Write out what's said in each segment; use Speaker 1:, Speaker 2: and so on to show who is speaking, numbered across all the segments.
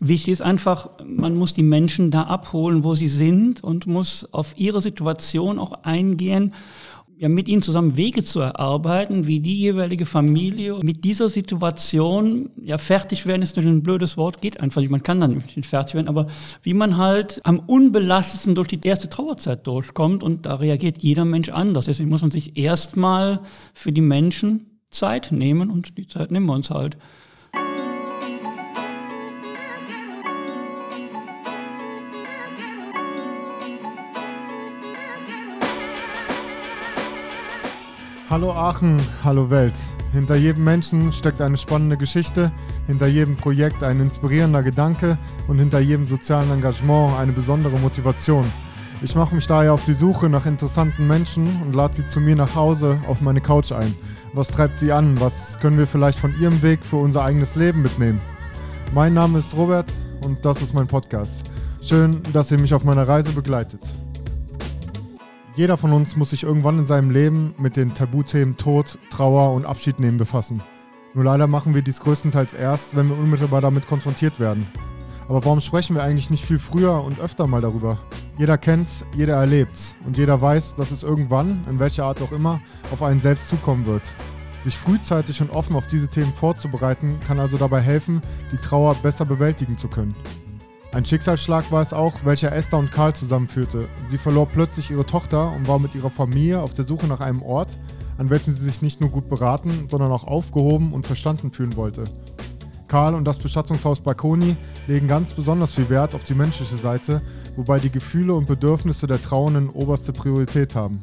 Speaker 1: Wichtig ist einfach, man muss die Menschen da abholen, wo sie sind und muss auf ihre Situation auch eingehen, ja, mit ihnen zusammen Wege zu erarbeiten, wie die jeweilige Familie mit dieser Situation, ja, fertig werden ist natürlich ein blödes Wort, geht einfach nicht, man kann dann nicht fertig werden, aber wie man halt am unbelastetsten durch die erste Trauerzeit durchkommt und da reagiert jeder Mensch anders. Deswegen muss man sich erstmal für die Menschen Zeit nehmen und die Zeit nehmen wir uns halt.
Speaker 2: Hallo Aachen, hallo Welt. Hinter jedem Menschen steckt eine spannende Geschichte, hinter jedem Projekt ein inspirierender Gedanke und hinter jedem sozialen Engagement eine besondere Motivation. Ich mache mich daher auf die Suche nach interessanten Menschen und lade sie zu mir nach Hause auf meine Couch ein. Was treibt sie an? Was können wir vielleicht von ihrem Weg für unser eigenes Leben mitnehmen? Mein Name ist Robert und das ist mein Podcast. Schön, dass ihr mich auf meiner Reise begleitet. Jeder von uns muss sich irgendwann in seinem Leben mit den Tabuthemen Tod, Trauer und Abschied nehmen befassen. Nur leider machen wir dies größtenteils erst, wenn wir unmittelbar damit konfrontiert werden. Aber warum sprechen wir eigentlich nicht viel früher und öfter mal darüber? Jeder kennt's, jeder erlebt's und jeder weiß, dass es irgendwann, in welcher Art auch immer, auf einen selbst zukommen wird. Sich frühzeitig und offen auf diese Themen vorzubereiten, kann also dabei helfen, die Trauer besser bewältigen zu können. Ein Schicksalsschlag war es auch, welcher Esther und Karl zusammenführte. Sie verlor plötzlich ihre Tochter und war mit ihrer Familie auf der Suche nach einem Ort, an welchem sie sich nicht nur gut beraten, sondern auch aufgehoben und verstanden fühlen wollte. Karl und das Bestattungshaus Barconi legen ganz besonders viel Wert auf die menschliche Seite, wobei die Gefühle und Bedürfnisse der Trauenden oberste Priorität haben.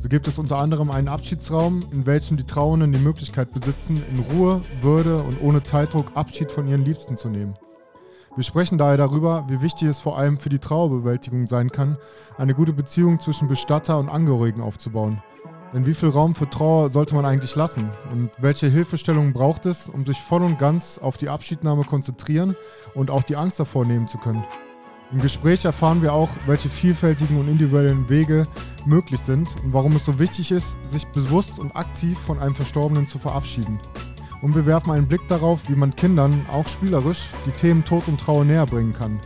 Speaker 2: So gibt es unter anderem einen Abschiedsraum, in welchem die Trauenden die Möglichkeit besitzen, in Ruhe, Würde und ohne Zeitdruck Abschied von ihren Liebsten zu nehmen. Wir sprechen daher darüber, wie wichtig es vor allem für die Trauerbewältigung sein kann, eine gute Beziehung zwischen Bestatter und Angehörigen aufzubauen. Denn wie viel Raum für Trauer sollte man eigentlich lassen? Und welche Hilfestellungen braucht es, um sich voll und ganz auf die Abschiednahme konzentrieren und auch die Angst davor nehmen zu können? Im Gespräch erfahren wir auch, welche vielfältigen und individuellen Wege möglich sind und warum es so wichtig ist, sich bewusst und aktiv von einem Verstorbenen zu verabschieden und wir werfen einen Blick darauf, wie man Kindern auch spielerisch die Themen Tod und Trauer näher bringen kann.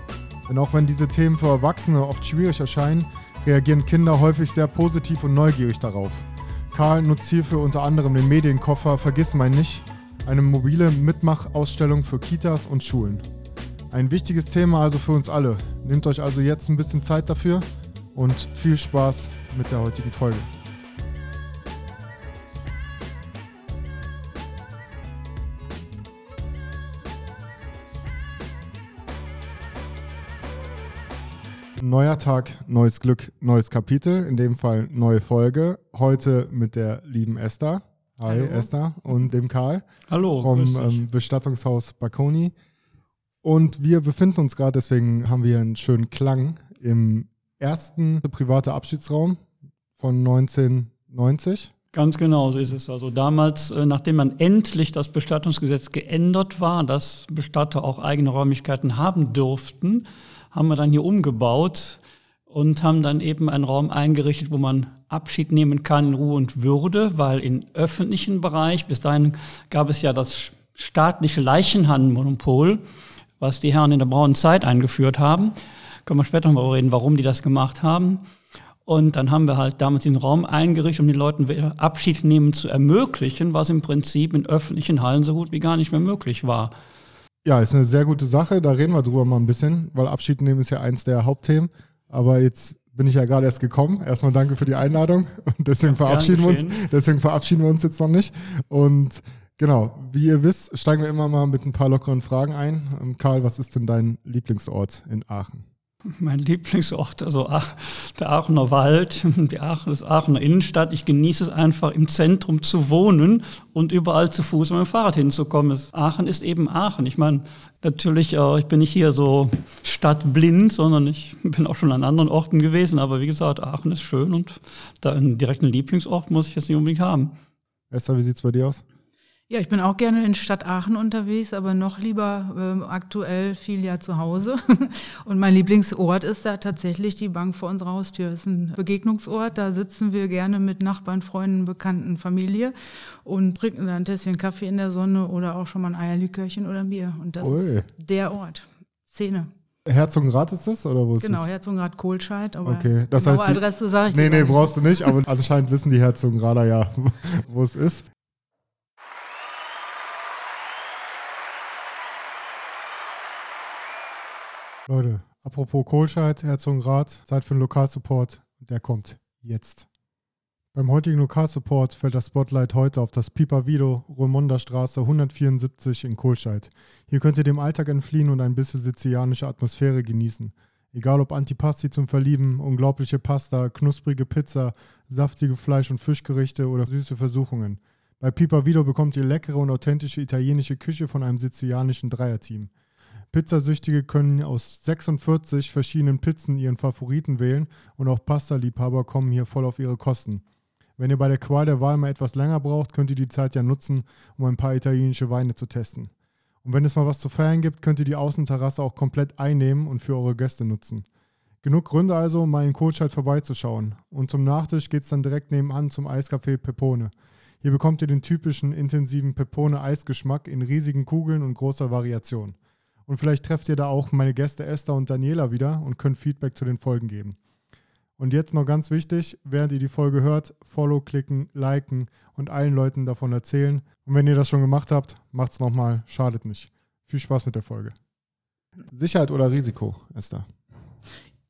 Speaker 2: Denn auch wenn diese Themen für Erwachsene oft schwierig erscheinen, reagieren Kinder häufig sehr positiv und neugierig darauf. Karl nutzt hierfür unter anderem den Medienkoffer Vergiss mein nicht, eine mobile Mitmachausstellung für Kitas und Schulen. Ein wichtiges Thema also für uns alle. Nehmt euch also jetzt ein bisschen Zeit dafür und viel Spaß mit der heutigen Folge. Neuer Tag, neues Glück, neues Kapitel, in dem Fall neue Folge. Heute mit der lieben Esther. Hi Hallo. Esther und dem Karl.
Speaker 1: Hallo.
Speaker 2: Vom ähm, Bestattungshaus Baconi. Und wir befinden uns gerade, deswegen haben wir einen schönen Klang im ersten private Abschiedsraum von 1990.
Speaker 1: Ganz genau, so ist es. Also damals, äh, nachdem man endlich das Bestattungsgesetz geändert war, dass Bestatter auch eigene Räumlichkeiten haben durften, haben wir dann hier umgebaut und haben dann eben einen Raum eingerichtet, wo man Abschied nehmen kann in Ruhe und Würde, weil im öffentlichen Bereich, bis dahin gab es ja das staatliche Leichenhandmonopol, was die Herren in der braunen Zeit eingeführt haben. Können wir später noch mal reden, warum die das gemacht haben. Und dann haben wir halt damals diesen Raum eingerichtet, um den Leuten Abschied nehmen zu ermöglichen, was im Prinzip in öffentlichen Hallen so gut wie gar nicht mehr möglich war.
Speaker 2: Ja, ist eine sehr gute Sache. Da reden wir drüber mal ein bisschen, weil Abschied nehmen ist ja eins der Hauptthemen. Aber jetzt bin ich ja gerade erst gekommen. Erstmal danke für die Einladung und deswegen ja, verabschieden wir uns. Deswegen verabschieden wir uns jetzt noch nicht. Und genau, wie ihr wisst, steigen wir immer mal mit ein paar lockeren Fragen ein. Ähm, Karl, was ist denn dein Lieblingsort in Aachen?
Speaker 1: Mein Lieblingsort, also der Aachener Wald, die Aachen, das Aachener Innenstadt. Ich genieße es einfach, im Zentrum zu wohnen und überall zu Fuß mit dem Fahrrad hinzukommen. Aachen ist eben Aachen. Ich meine, natürlich, äh, ich bin nicht hier so stadtblind, sondern ich bin auch schon an anderen Orten gewesen. Aber wie gesagt, Aachen ist schön und da einen direkten Lieblingsort muss ich jetzt nicht unbedingt haben.
Speaker 2: Esther, wie sieht es bei dir aus?
Speaker 3: Ja, ich bin auch gerne in Stadt Aachen unterwegs, aber noch lieber äh, aktuell viel ja zu Hause. Und mein Lieblingsort ist da tatsächlich die Bank vor unserer Haustür. Das ist ein Begegnungsort. Da sitzen wir gerne mit Nachbarn, Freunden, Bekannten, Familie und trinken dann ein Tässchen Kaffee in der Sonne oder auch schon mal ein Eierlikörchen oder ein Bier. Und das Ui. ist der Ort. Szene.
Speaker 2: Herzogenrath ist das oder wo ist
Speaker 3: Genau? Herzogenrath Kohlscheid, aber
Speaker 2: Okay, das heißt, die-
Speaker 3: Adresse sage ich
Speaker 2: Nee,
Speaker 3: dir
Speaker 2: nee, brauchst du nicht, aber anscheinend wissen die Herzogenrader ja, wo es ist. Leute, apropos Kohlscheid, Herzogenrath, Zeit für einen Lokalsupport. Der kommt jetzt. Beim heutigen Lokalsupport fällt das Spotlight heute auf das Pipa Vido, Romonda Straße 174 in Kohlscheid. Hier könnt ihr dem Alltag entfliehen und ein bisschen sizilianische Atmosphäre genießen. Egal ob Antipasti zum Verlieben, unglaubliche Pasta, knusprige Pizza, saftige Fleisch- und Fischgerichte oder süße Versuchungen. Bei Pipa Vido bekommt ihr leckere und authentische italienische Küche von einem sizilianischen Dreierteam. Pizzasüchtige können aus 46 verschiedenen Pizzen ihren Favoriten wählen und auch Pasta-Liebhaber kommen hier voll auf ihre Kosten. Wenn ihr bei der Qual der Wahl mal etwas länger braucht, könnt ihr die Zeit ja nutzen, um ein paar italienische Weine zu testen. Und wenn es mal was zu feiern gibt, könnt ihr die Außenterrasse auch komplett einnehmen und für eure Gäste nutzen. Genug Gründe also, um mal in Kohlscheid vorbeizuschauen. Und zum Nachtisch geht's dann direkt nebenan zum Eiscafé Pepone. Hier bekommt ihr den typischen intensiven Pepone-Eisgeschmack in riesigen Kugeln und großer Variation. Und vielleicht trefft ihr da auch meine Gäste Esther und Daniela wieder und könnt Feedback zu den Folgen geben. Und jetzt noch ganz wichtig, während ihr die Folge hört, Follow klicken, liken und allen Leuten davon erzählen. Und wenn ihr das schon gemacht habt, macht's nochmal, schadet nicht. Viel Spaß mit der Folge. Sicherheit oder Risiko, Esther?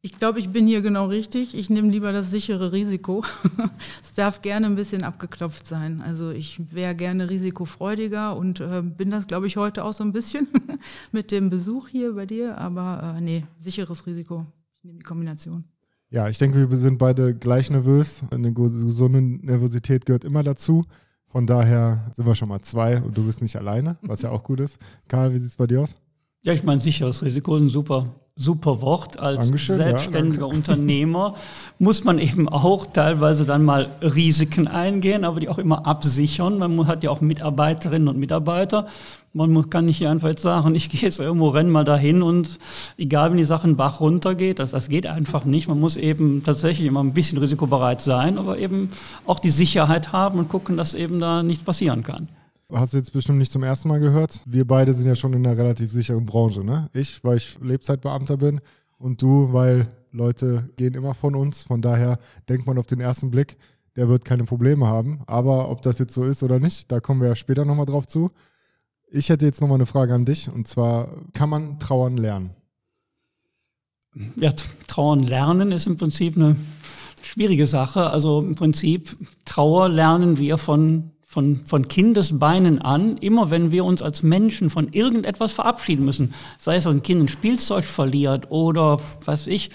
Speaker 3: Ich glaube, ich bin hier genau richtig. Ich nehme lieber das sichere Risiko. es darf gerne ein bisschen abgeklopft sein. Also ich wäre gerne risikofreudiger und äh, bin das, glaube ich, heute auch so ein bisschen mit dem Besuch hier bei dir. Aber äh, nee, sicheres Risiko. Ich nehme die Kombination.
Speaker 2: Ja, ich denke, wir sind beide gleich nervös. Eine gesunde Nervosität gehört immer dazu. Von daher sind wir schon mal zwei und du bist nicht alleine, was ja auch gut ist. Karl, wie sieht's bei dir aus?
Speaker 1: Ja, ich meine, sicheres Risiko ist ein super, super Wort. Als
Speaker 2: Dankeschön, ja,
Speaker 1: selbstständiger Unternehmer muss man eben auch teilweise dann mal Risiken eingehen, aber die auch immer absichern. Man hat ja auch Mitarbeiterinnen und Mitarbeiter. Man kann nicht einfach jetzt sagen, ich gehe jetzt irgendwo, renn mal dahin und egal, wenn die Sachen Bach runtergeht, das, das geht einfach nicht. Man muss eben tatsächlich immer ein bisschen risikobereit sein, aber eben auch die Sicherheit haben und gucken, dass eben da nichts passieren kann.
Speaker 2: Hast du jetzt bestimmt nicht zum ersten Mal gehört. Wir beide sind ja schon in einer relativ sicheren Branche. Ne? Ich, weil ich Lebzeitbeamter bin und du, weil Leute gehen immer von uns. Von daher denkt man auf den ersten Blick, der wird keine Probleme haben. Aber ob das jetzt so ist oder nicht, da kommen wir ja später nochmal drauf zu. Ich hätte jetzt nochmal eine Frage an dich und zwar, kann man trauern lernen?
Speaker 1: Ja, Trauern lernen ist im Prinzip eine schwierige Sache. Also im Prinzip Trauer lernen wir von, von, von Kindesbeinen an, immer wenn wir uns als Menschen von irgendetwas verabschieden müssen. Sei es, dass ein Kind ein Spielzeug verliert oder, weiß ich,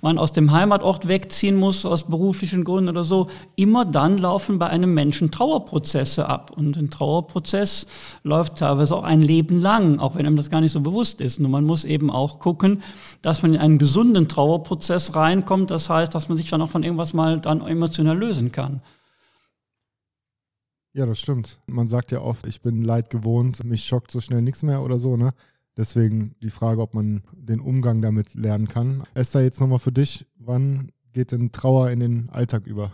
Speaker 1: man aus dem Heimatort wegziehen muss, aus beruflichen Gründen oder so. Immer dann laufen bei einem Menschen Trauerprozesse ab. Und ein Trauerprozess läuft teilweise auch ein Leben lang, auch wenn einem das gar nicht so bewusst ist. Nur man muss eben auch gucken, dass man in einen gesunden Trauerprozess reinkommt. Das heißt, dass man sich dann auch von irgendwas mal dann emotional lösen kann.
Speaker 2: Ja, das stimmt. Man sagt ja oft, ich bin Leid gewohnt, mich schockt so schnell nichts mehr oder so, ne? Deswegen die Frage, ob man den Umgang damit lernen kann. Esther, jetzt nochmal für dich, wann geht denn Trauer in den Alltag über?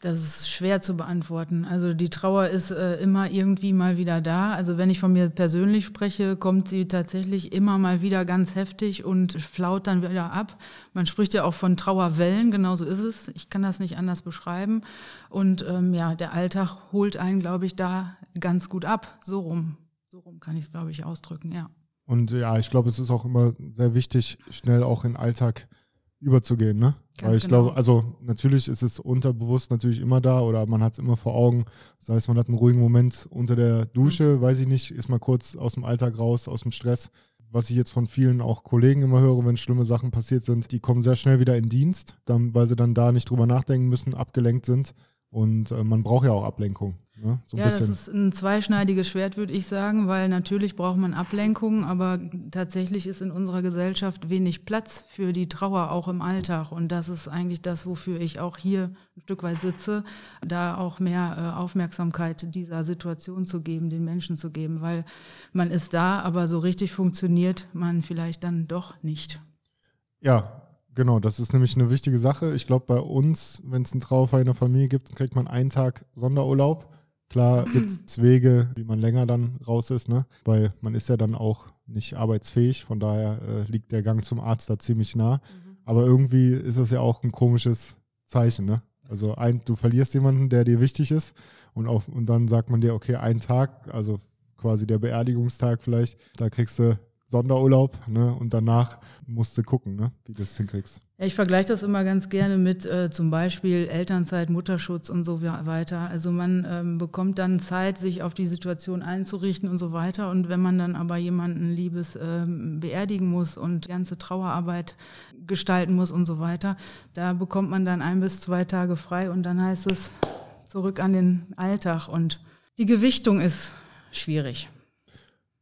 Speaker 3: Das ist schwer zu beantworten. Also die Trauer ist äh, immer irgendwie mal wieder da. Also wenn ich von mir persönlich spreche, kommt sie tatsächlich immer mal wieder ganz heftig und flaut dann wieder ab. Man spricht ja auch von Trauerwellen, genau so ist es. Ich kann das nicht anders beschreiben. Und ähm, ja, der Alltag holt einen, glaube ich, da ganz gut ab. So rum. So rum kann ich es, glaube ich, ausdrücken, ja.
Speaker 2: Und ja, ich glaube, es ist auch immer sehr wichtig, schnell auch in den Alltag überzugehen, ne?
Speaker 3: Ganz
Speaker 2: Weil ich
Speaker 3: genau.
Speaker 2: glaube, also natürlich ist es unterbewusst natürlich immer da oder man hat es immer vor Augen. Das heißt, man hat einen ruhigen Moment unter der Dusche,
Speaker 3: Mhm.
Speaker 2: weiß ich nicht, ist mal kurz aus dem Alltag raus, aus dem Stress. Was ich jetzt von vielen auch Kollegen immer höre, wenn schlimme Sachen passiert sind, die kommen sehr schnell wieder in Dienst, dann, weil sie dann da nicht drüber nachdenken müssen, abgelenkt sind. Und äh, man braucht ja auch Ablenkung. Ne? So
Speaker 3: ja, das ist ein zweischneidiges Schwert, würde ich sagen, weil natürlich braucht man Ablenkung, aber tatsächlich ist in unserer Gesellschaft wenig Platz für die Trauer auch im Alltag. Und das ist eigentlich das, wofür ich auch hier ein Stück weit sitze, da auch mehr äh, Aufmerksamkeit dieser Situation zu geben, den Menschen zu geben, weil man ist da, aber so richtig funktioniert man vielleicht dann doch nicht.
Speaker 2: Ja, genau. Das ist nämlich eine wichtige Sache. Ich glaube, bei uns, wenn es einen Trauerfall in der Familie gibt, kriegt man einen Tag Sonderurlaub. Klar gibt es Wege, wie man länger dann raus ist, ne? weil man ist ja dann auch nicht arbeitsfähig. Von daher äh, liegt der Gang zum Arzt da ziemlich nah. Mhm. Aber irgendwie ist das ja auch ein komisches Zeichen. Ne? Also ein, du verlierst jemanden, der dir wichtig ist und, auf, und dann sagt man dir, okay, ein Tag, also quasi der Beerdigungstag vielleicht, da kriegst du Sonderurlaub ne? und danach musst du gucken, ne? wie du das hinkriegst.
Speaker 3: Ja, ich vergleiche das immer ganz gerne mit äh, zum Beispiel Elternzeit, Mutterschutz und so weiter. Also man ähm, bekommt dann Zeit, sich auf die Situation einzurichten und so weiter. Und wenn man dann aber jemanden Liebes ähm, beerdigen muss und die ganze Trauerarbeit gestalten muss und so weiter, da bekommt man dann ein bis zwei Tage frei und dann heißt es zurück an den Alltag. Und die Gewichtung ist schwierig.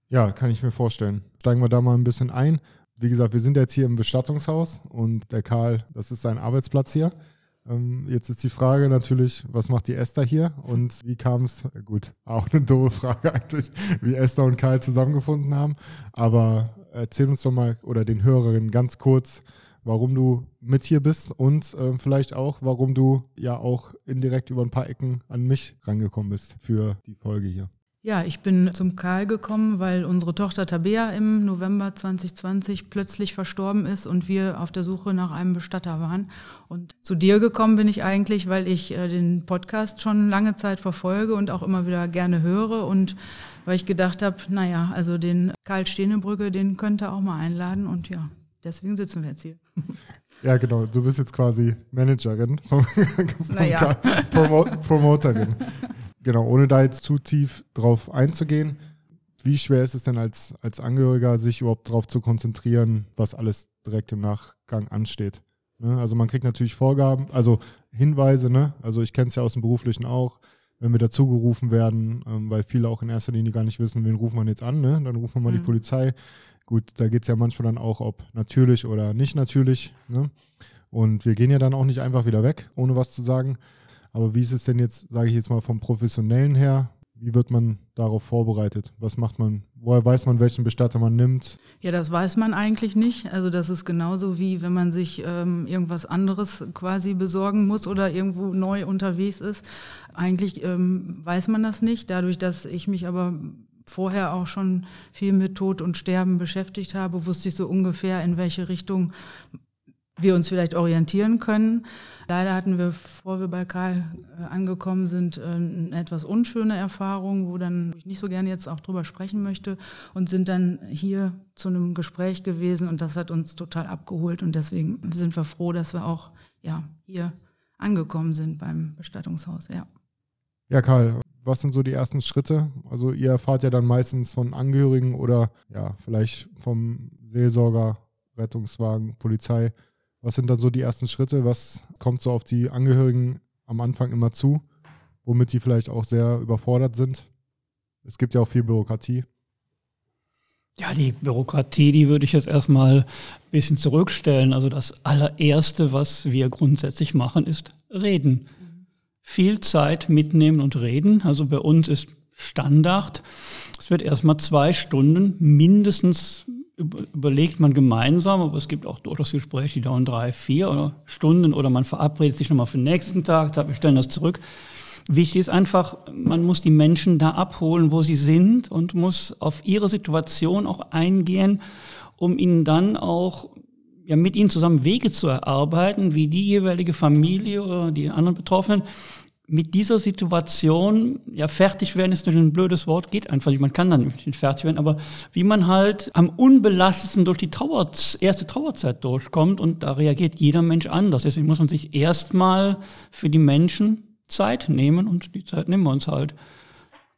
Speaker 2: Ja, kann ich mir vorstellen. Steigen wir da mal ein bisschen ein. Wie gesagt, wir sind jetzt hier im Bestattungshaus und der Karl, das ist sein Arbeitsplatz hier. Ähm, jetzt ist die Frage natürlich, was macht die Esther hier und wie kam es, gut, auch eine doofe Frage eigentlich, wie Esther und Karl zusammengefunden haben. Aber erzähl uns doch mal oder den Hörerinnen ganz kurz, warum du mit hier bist und äh, vielleicht auch, warum du ja auch indirekt über ein paar Ecken an mich rangekommen bist für die Folge hier.
Speaker 3: Ja, ich bin zum Karl gekommen, weil unsere Tochter Tabea im November 2020 plötzlich verstorben ist und wir auf der Suche nach einem Bestatter waren. Und zu dir gekommen bin ich eigentlich, weil ich äh, den Podcast schon lange Zeit verfolge und auch immer wieder gerne höre und weil ich gedacht habe, naja, also den Karl Stehnebrücke, den könnte auch mal einladen und ja, deswegen sitzen wir jetzt hier.
Speaker 2: Ja, genau. Du bist jetzt quasi Managerin, vom, vom naja. Promo Promoterin. Genau, ohne da jetzt zu tief drauf einzugehen, wie schwer ist es denn als, als Angehöriger, sich überhaupt darauf zu konzentrieren, was alles direkt im Nachgang ansteht? Ne? Also man kriegt natürlich Vorgaben, also Hinweise, ne? also ich kenne es ja aus dem Beruflichen auch, wenn wir dazugerufen werden, ähm, weil viele auch in erster Linie gar nicht wissen, wen ruft man jetzt an, ne? dann rufen wir mal mhm. die Polizei. Gut, da geht es ja manchmal dann auch, ob natürlich oder nicht natürlich. Ne? Und wir gehen ja dann auch nicht einfach wieder weg, ohne was zu sagen. Aber wie ist es denn jetzt, sage ich jetzt mal, vom Professionellen her? Wie wird man darauf vorbereitet? Was macht man? Woher weiß man, welchen Bestatter man nimmt?
Speaker 3: Ja, das weiß man eigentlich nicht. Also das ist genauso wie wenn man sich ähm, irgendwas anderes quasi besorgen muss oder irgendwo neu unterwegs ist. Eigentlich ähm, weiß man das nicht. Dadurch, dass ich mich aber vorher auch schon viel mit Tod und Sterben beschäftigt habe, wusste ich so ungefähr, in welche Richtung wir uns vielleicht orientieren können. Leider hatten wir, bevor wir bei Karl äh, angekommen sind, äh, eine etwas unschöne Erfahrung, wo dann wo ich nicht so gerne jetzt auch drüber sprechen möchte und sind dann hier zu einem Gespräch gewesen und das hat uns total abgeholt und deswegen sind wir froh, dass wir auch ja, hier angekommen sind beim Bestattungshaus. Ja.
Speaker 2: ja, Karl, was sind so die ersten Schritte? Also ihr erfahrt ja dann meistens von Angehörigen oder ja, vielleicht vom Seelsorger, Rettungswagen, Polizei. Was sind dann so die ersten Schritte? Was kommt so auf die Angehörigen am Anfang immer zu, womit die vielleicht auch sehr überfordert sind? Es gibt ja auch viel Bürokratie.
Speaker 1: Ja, die Bürokratie, die würde ich jetzt erstmal ein bisschen zurückstellen. Also das allererste, was wir grundsätzlich machen, ist reden. Viel Zeit mitnehmen und reden. Also bei uns ist Standard. Es wird erstmal zwei Stunden mindestens überlegt man gemeinsam, aber es gibt auch durchaus Gespräche, die dauern drei, vier Stunden oder man verabredet sich nochmal für den nächsten Tag, wir stellen das zurück. Wichtig ist einfach, man muss die Menschen da abholen, wo sie sind und muss auf ihre Situation auch eingehen, um ihnen dann auch ja, mit ihnen zusammen Wege zu erarbeiten, wie die jeweilige Familie oder die anderen Betroffenen mit dieser Situation, ja, fertig werden ist natürlich ein blödes Wort, geht einfach nicht. Man kann dann nicht fertig werden, aber wie man halt am unbelastetsten durch die Trauer, erste Trauerzeit durchkommt und da reagiert jeder Mensch anders. Deswegen muss man sich erstmal für die Menschen Zeit nehmen und die Zeit nehmen wir uns halt.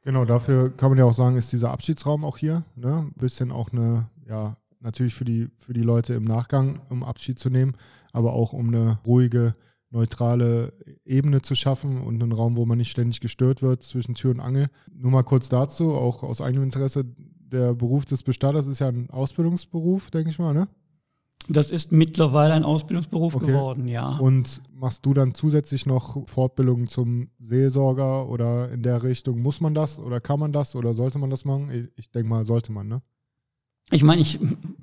Speaker 2: Genau, dafür kann man ja auch sagen, ist dieser Abschiedsraum auch hier, ne? Ein bisschen auch eine, ja, natürlich für die, für die Leute im Nachgang, um Abschied zu nehmen, aber auch um eine ruhige neutrale Ebene zu schaffen und einen Raum, wo man nicht ständig gestört wird zwischen Tür und Angel. Nur mal kurz dazu, auch aus eigenem Interesse, der Beruf des Bestatters ist ja ein Ausbildungsberuf, denke ich mal, ne?
Speaker 1: Das ist mittlerweile ein Ausbildungsberuf okay. geworden, ja.
Speaker 2: Und machst du dann zusätzlich noch Fortbildungen zum Seelsorger oder in der Richtung? Muss man das oder kann man das oder sollte man das machen? Ich denke mal, sollte man, ne?
Speaker 1: Ich meine, ich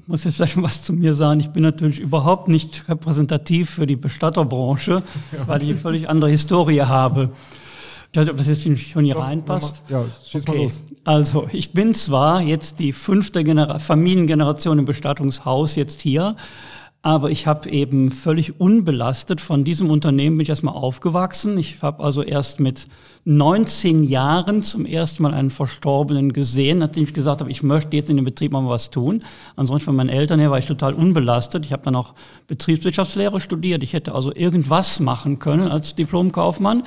Speaker 1: muss jetzt vielleicht was zu mir sagen. Ich bin natürlich überhaupt nicht repräsentativ für die Bestatterbranche, ja. weil ich eine völlig andere Historie habe. Ich weiß nicht, ob das jetzt schon hier Doch, reinpasst.
Speaker 2: Ja, schieß okay. mal los.
Speaker 1: Also, ich bin zwar jetzt die fünfte Genera Familiengeneration im Bestattungshaus jetzt hier, aber ich habe eben völlig unbelastet von diesem Unternehmen bin ich erstmal aufgewachsen. Ich habe also erst mit 19 Jahren zum ersten Mal einen Verstorbenen gesehen, nachdem ich gesagt habe, ich möchte jetzt in dem Betrieb mal was tun. Ansonsten von meinen Eltern her war ich total unbelastet. Ich habe dann auch Betriebswirtschaftslehre studiert. Ich hätte also irgendwas machen können als Diplomkaufmann.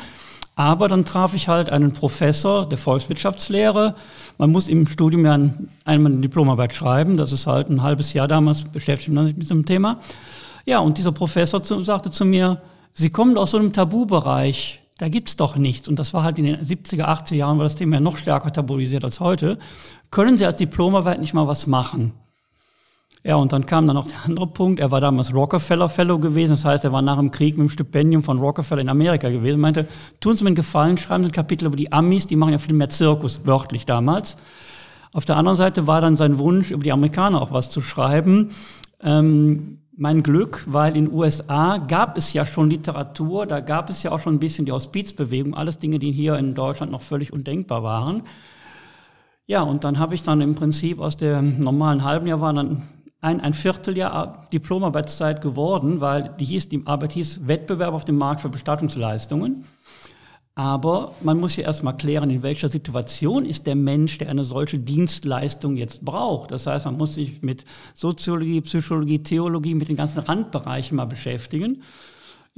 Speaker 1: Aber dann traf ich halt einen Professor der Volkswirtschaftslehre. Man muss im Studium ja einmal eine Diplomarbeit schreiben. Das ist halt ein halbes Jahr damals beschäftigt man sich mit diesem Thema. Ja, und dieser Professor zu, sagte zu mir, Sie kommen aus so einem Tabubereich. Da gibt's doch nichts. Und das war halt in den 70er, 80er Jahren, war das Thema ja noch stärker tabuisiert als heute. Können Sie als Diplomarbeit nicht mal was machen? Ja, und dann kam dann noch der andere Punkt. Er war damals Rockefeller Fellow gewesen. Das heißt, er war nach dem Krieg mit dem Stipendium von Rockefeller in Amerika gewesen. Er meinte, tun Sie mir einen Gefallen, schreiben Sie ein Kapitel über die Amis. Die machen ja viel mehr Zirkus, wörtlich damals. Auf der anderen Seite war dann sein Wunsch, über die Amerikaner auch was zu schreiben. Ähm, mein Glück, weil in den USA gab es ja schon Literatur, da gab es ja auch schon ein bisschen die Hospizbewegung, alles Dinge, die hier in Deutschland noch völlig undenkbar waren. Ja, und dann habe ich dann im Prinzip aus dem normalen halben Jahr war dann ein, ein Vierteljahr Diplomarbeitszeit geworden, weil die, hieß, die Arbeit hieß Wettbewerb auf dem Markt für Bestattungsleistungen. Aber man muss ja erstmal klären, in welcher Situation ist der Mensch, der eine solche Dienstleistung jetzt braucht. Das heißt, man muss sich mit Soziologie, Psychologie, Theologie, mit den ganzen Randbereichen mal beschäftigen.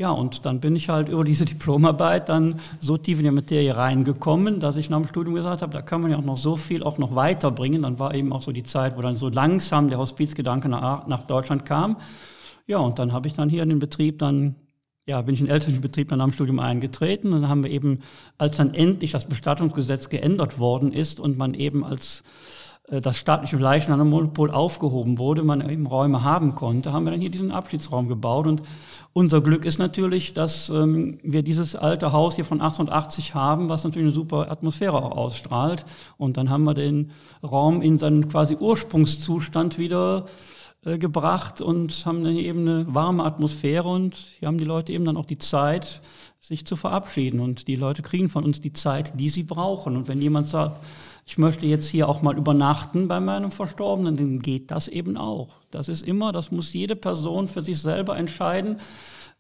Speaker 1: Ja, und dann bin ich halt über diese Diplomarbeit dann so tief in die Materie reingekommen, dass ich nach dem Studium gesagt habe, da kann man ja auch noch so viel auch noch weiterbringen. Dann war eben auch so die Zeit, wo dann so langsam der Hospizgedanke nach, Deutschland kam. Ja, und dann habe ich dann hier in den Betrieb dann ja, bin ich in den elterlichen Betrieb dann am Studium eingetreten. Und dann haben wir eben, als dann endlich das Bestattungsgesetz geändert worden ist und man eben als das staatliche Leichnammonopol aufgehoben wurde, man eben Räume haben konnte, haben wir dann hier diesen Abschiedsraum gebaut. Und unser Glück ist natürlich, dass ähm, wir dieses alte Haus hier von 1880 haben, was natürlich eine super Atmosphäre auch ausstrahlt. Und dann haben wir den Raum in seinen quasi Ursprungszustand wieder äh, gebracht und haben dann eben eine warme Atmosphäre und hier haben die Leute eben dann auch die Zeit, sich zu verabschieden. Und die Leute kriegen von uns die Zeit, die sie brauchen. Und wenn jemand sagt, ich möchte jetzt hier auch mal übernachten bei meinem Verstorbenen, dann geht das eben auch. Das ist immer, das muss jede Person für sich selber entscheiden.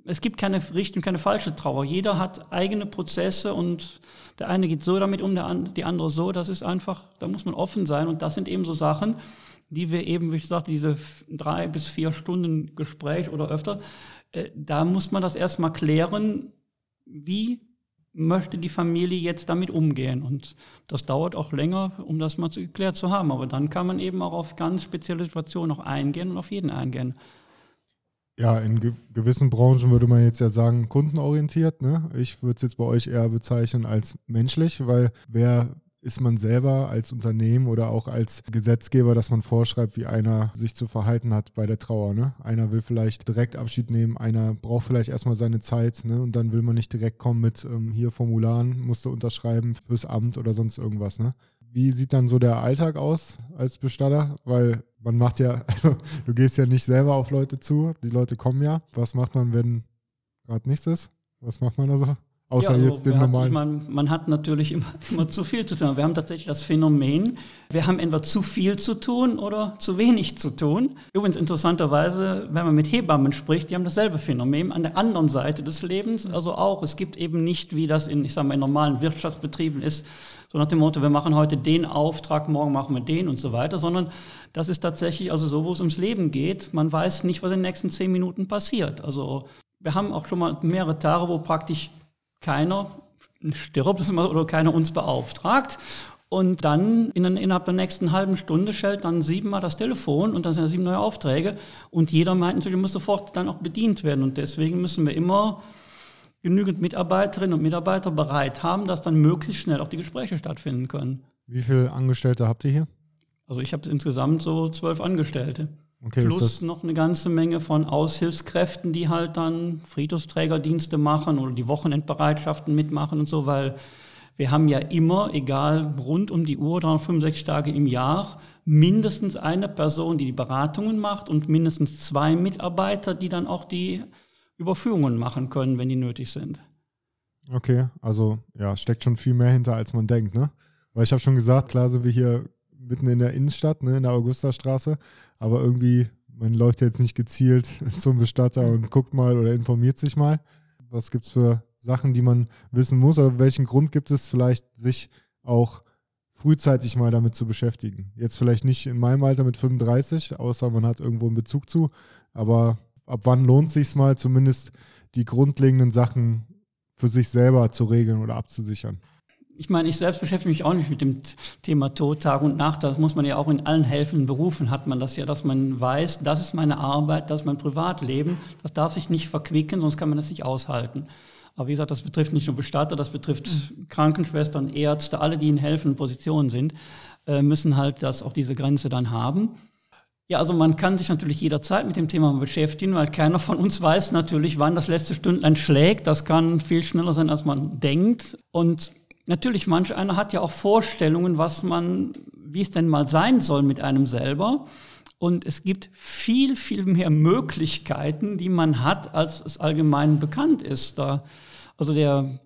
Speaker 1: Es gibt keine richtige, keine falsche Trauer. Jeder hat eigene Prozesse und der eine geht so damit um, der die andere so. Das ist einfach, da muss man offen sein. Und das sind eben so Sachen, die wir eben, wie ich sagte, diese drei bis vier Stunden Gespräch oder öfter, äh, da muss man das erstmal klären, wie möchte die Familie jetzt damit umgehen. Und das dauert auch länger, um das mal geklärt zu haben. Aber dann kann man eben auch auf ganz spezielle Situationen auch eingehen und auf jeden eingehen.
Speaker 2: Ja, in ge gewissen Branchen würde man jetzt ja sagen, kundenorientiert. Ne? Ich würde es jetzt bei euch eher bezeichnen als menschlich, weil wer ist man selber als Unternehmen oder auch als Gesetzgeber, dass man vorschreibt, wie einer sich zu verhalten hat bei der Trauer. Ne? Einer will vielleicht direkt Abschied nehmen, einer braucht vielleicht erstmal seine Zeit ne? und dann will man nicht direkt kommen mit ähm, hier Formularen, musst du unterschreiben fürs Amt oder sonst irgendwas. Ne? Wie sieht dann so der Alltag aus als Bestatter? Weil man macht ja, also du gehst ja nicht selber auf Leute zu, die Leute kommen ja. Was macht man, wenn gerade nichts ist? Was macht man da so? Außer ja, also jetzt den normalen.
Speaker 1: Hat, man, man, hat natürlich immer, immer zu viel zu tun. Wir haben tatsächlich das Phänomen, wir haben entweder zu viel zu tun oder zu wenig zu tun. Übrigens interessanterweise, wenn man mit Hebammen spricht, die haben dasselbe Phänomen an der anderen Seite des Lebens. Also auch, es gibt eben nicht, wie das in, ich sag mal, in normalen Wirtschaftsbetrieben ist, so nach dem Motto, wir machen heute den Auftrag, morgen machen wir den und so weiter, sondern das ist tatsächlich also so, wo es ums Leben geht. Man weiß nicht, was in den nächsten zehn Minuten passiert. Also wir haben auch schon mal mehrere Tage, wo praktisch keiner stirbt oder keiner uns beauftragt. Und dann in, innerhalb der nächsten halben Stunde stellt dann siebenmal das Telefon und dann sind sieben neue Aufträge. Und jeder meint natürlich, muss sofort dann auch bedient werden. Und deswegen müssen wir immer genügend Mitarbeiterinnen und Mitarbeiter bereit haben, dass dann möglichst schnell auch die Gespräche stattfinden können.
Speaker 2: Wie viele Angestellte habt ihr hier?
Speaker 1: Also ich habe insgesamt so zwölf Angestellte. Okay, Plus noch eine ganze Menge von Aushilfskräften, die halt dann Friedhofsträgerdienste machen oder die Wochenendbereitschaften mitmachen und so, weil wir haben ja immer, egal rund um die Uhr, 365 Tage im Jahr, mindestens eine Person, die die Beratungen macht und mindestens zwei Mitarbeiter, die dann auch die Überführungen machen können, wenn die nötig sind.
Speaker 2: Okay, also ja, steckt schon viel mehr hinter, als man denkt, ne? Weil ich habe schon gesagt, klar sind wir hier mitten in der Innenstadt, ne, in der Augustastraße, aber irgendwie, man läuft jetzt nicht gezielt zum Bestatter und guckt mal oder informiert sich mal. Was gibt es für Sachen, die man wissen muss oder welchen Grund gibt es vielleicht, sich auch frühzeitig mal damit zu beschäftigen? Jetzt vielleicht nicht in meinem Alter mit 35, außer man hat irgendwo einen Bezug zu, aber ab wann lohnt es sich mal zumindest die grundlegenden Sachen für sich selber zu regeln oder abzusichern?
Speaker 1: Ich meine, ich selbst beschäftige mich auch nicht mit dem Thema Tod, Tag und Nacht. Das muss man ja auch in allen helfenden Berufen hat man das ja, dass man weiß, das ist meine Arbeit, das ist mein Privatleben. Das darf sich nicht verquicken, sonst kann man das nicht aushalten. Aber wie gesagt, das betrifft nicht nur Bestatter, das betrifft mhm. Krankenschwestern, Ärzte, alle, die in helfenden Positionen sind, äh, müssen halt das auch diese Grenze dann haben. Ja, also man kann sich natürlich jederzeit mit dem Thema beschäftigen, weil keiner von uns weiß natürlich, wann das letzte Stündlein schlägt. Das kann viel schneller sein, als man denkt. Und natürlich, manch einer hat ja auch Vorstellungen, was man, wie es denn mal sein soll mit einem selber. Und es gibt viel, viel mehr Möglichkeiten, die man hat, als es allgemein bekannt ist. Da, also der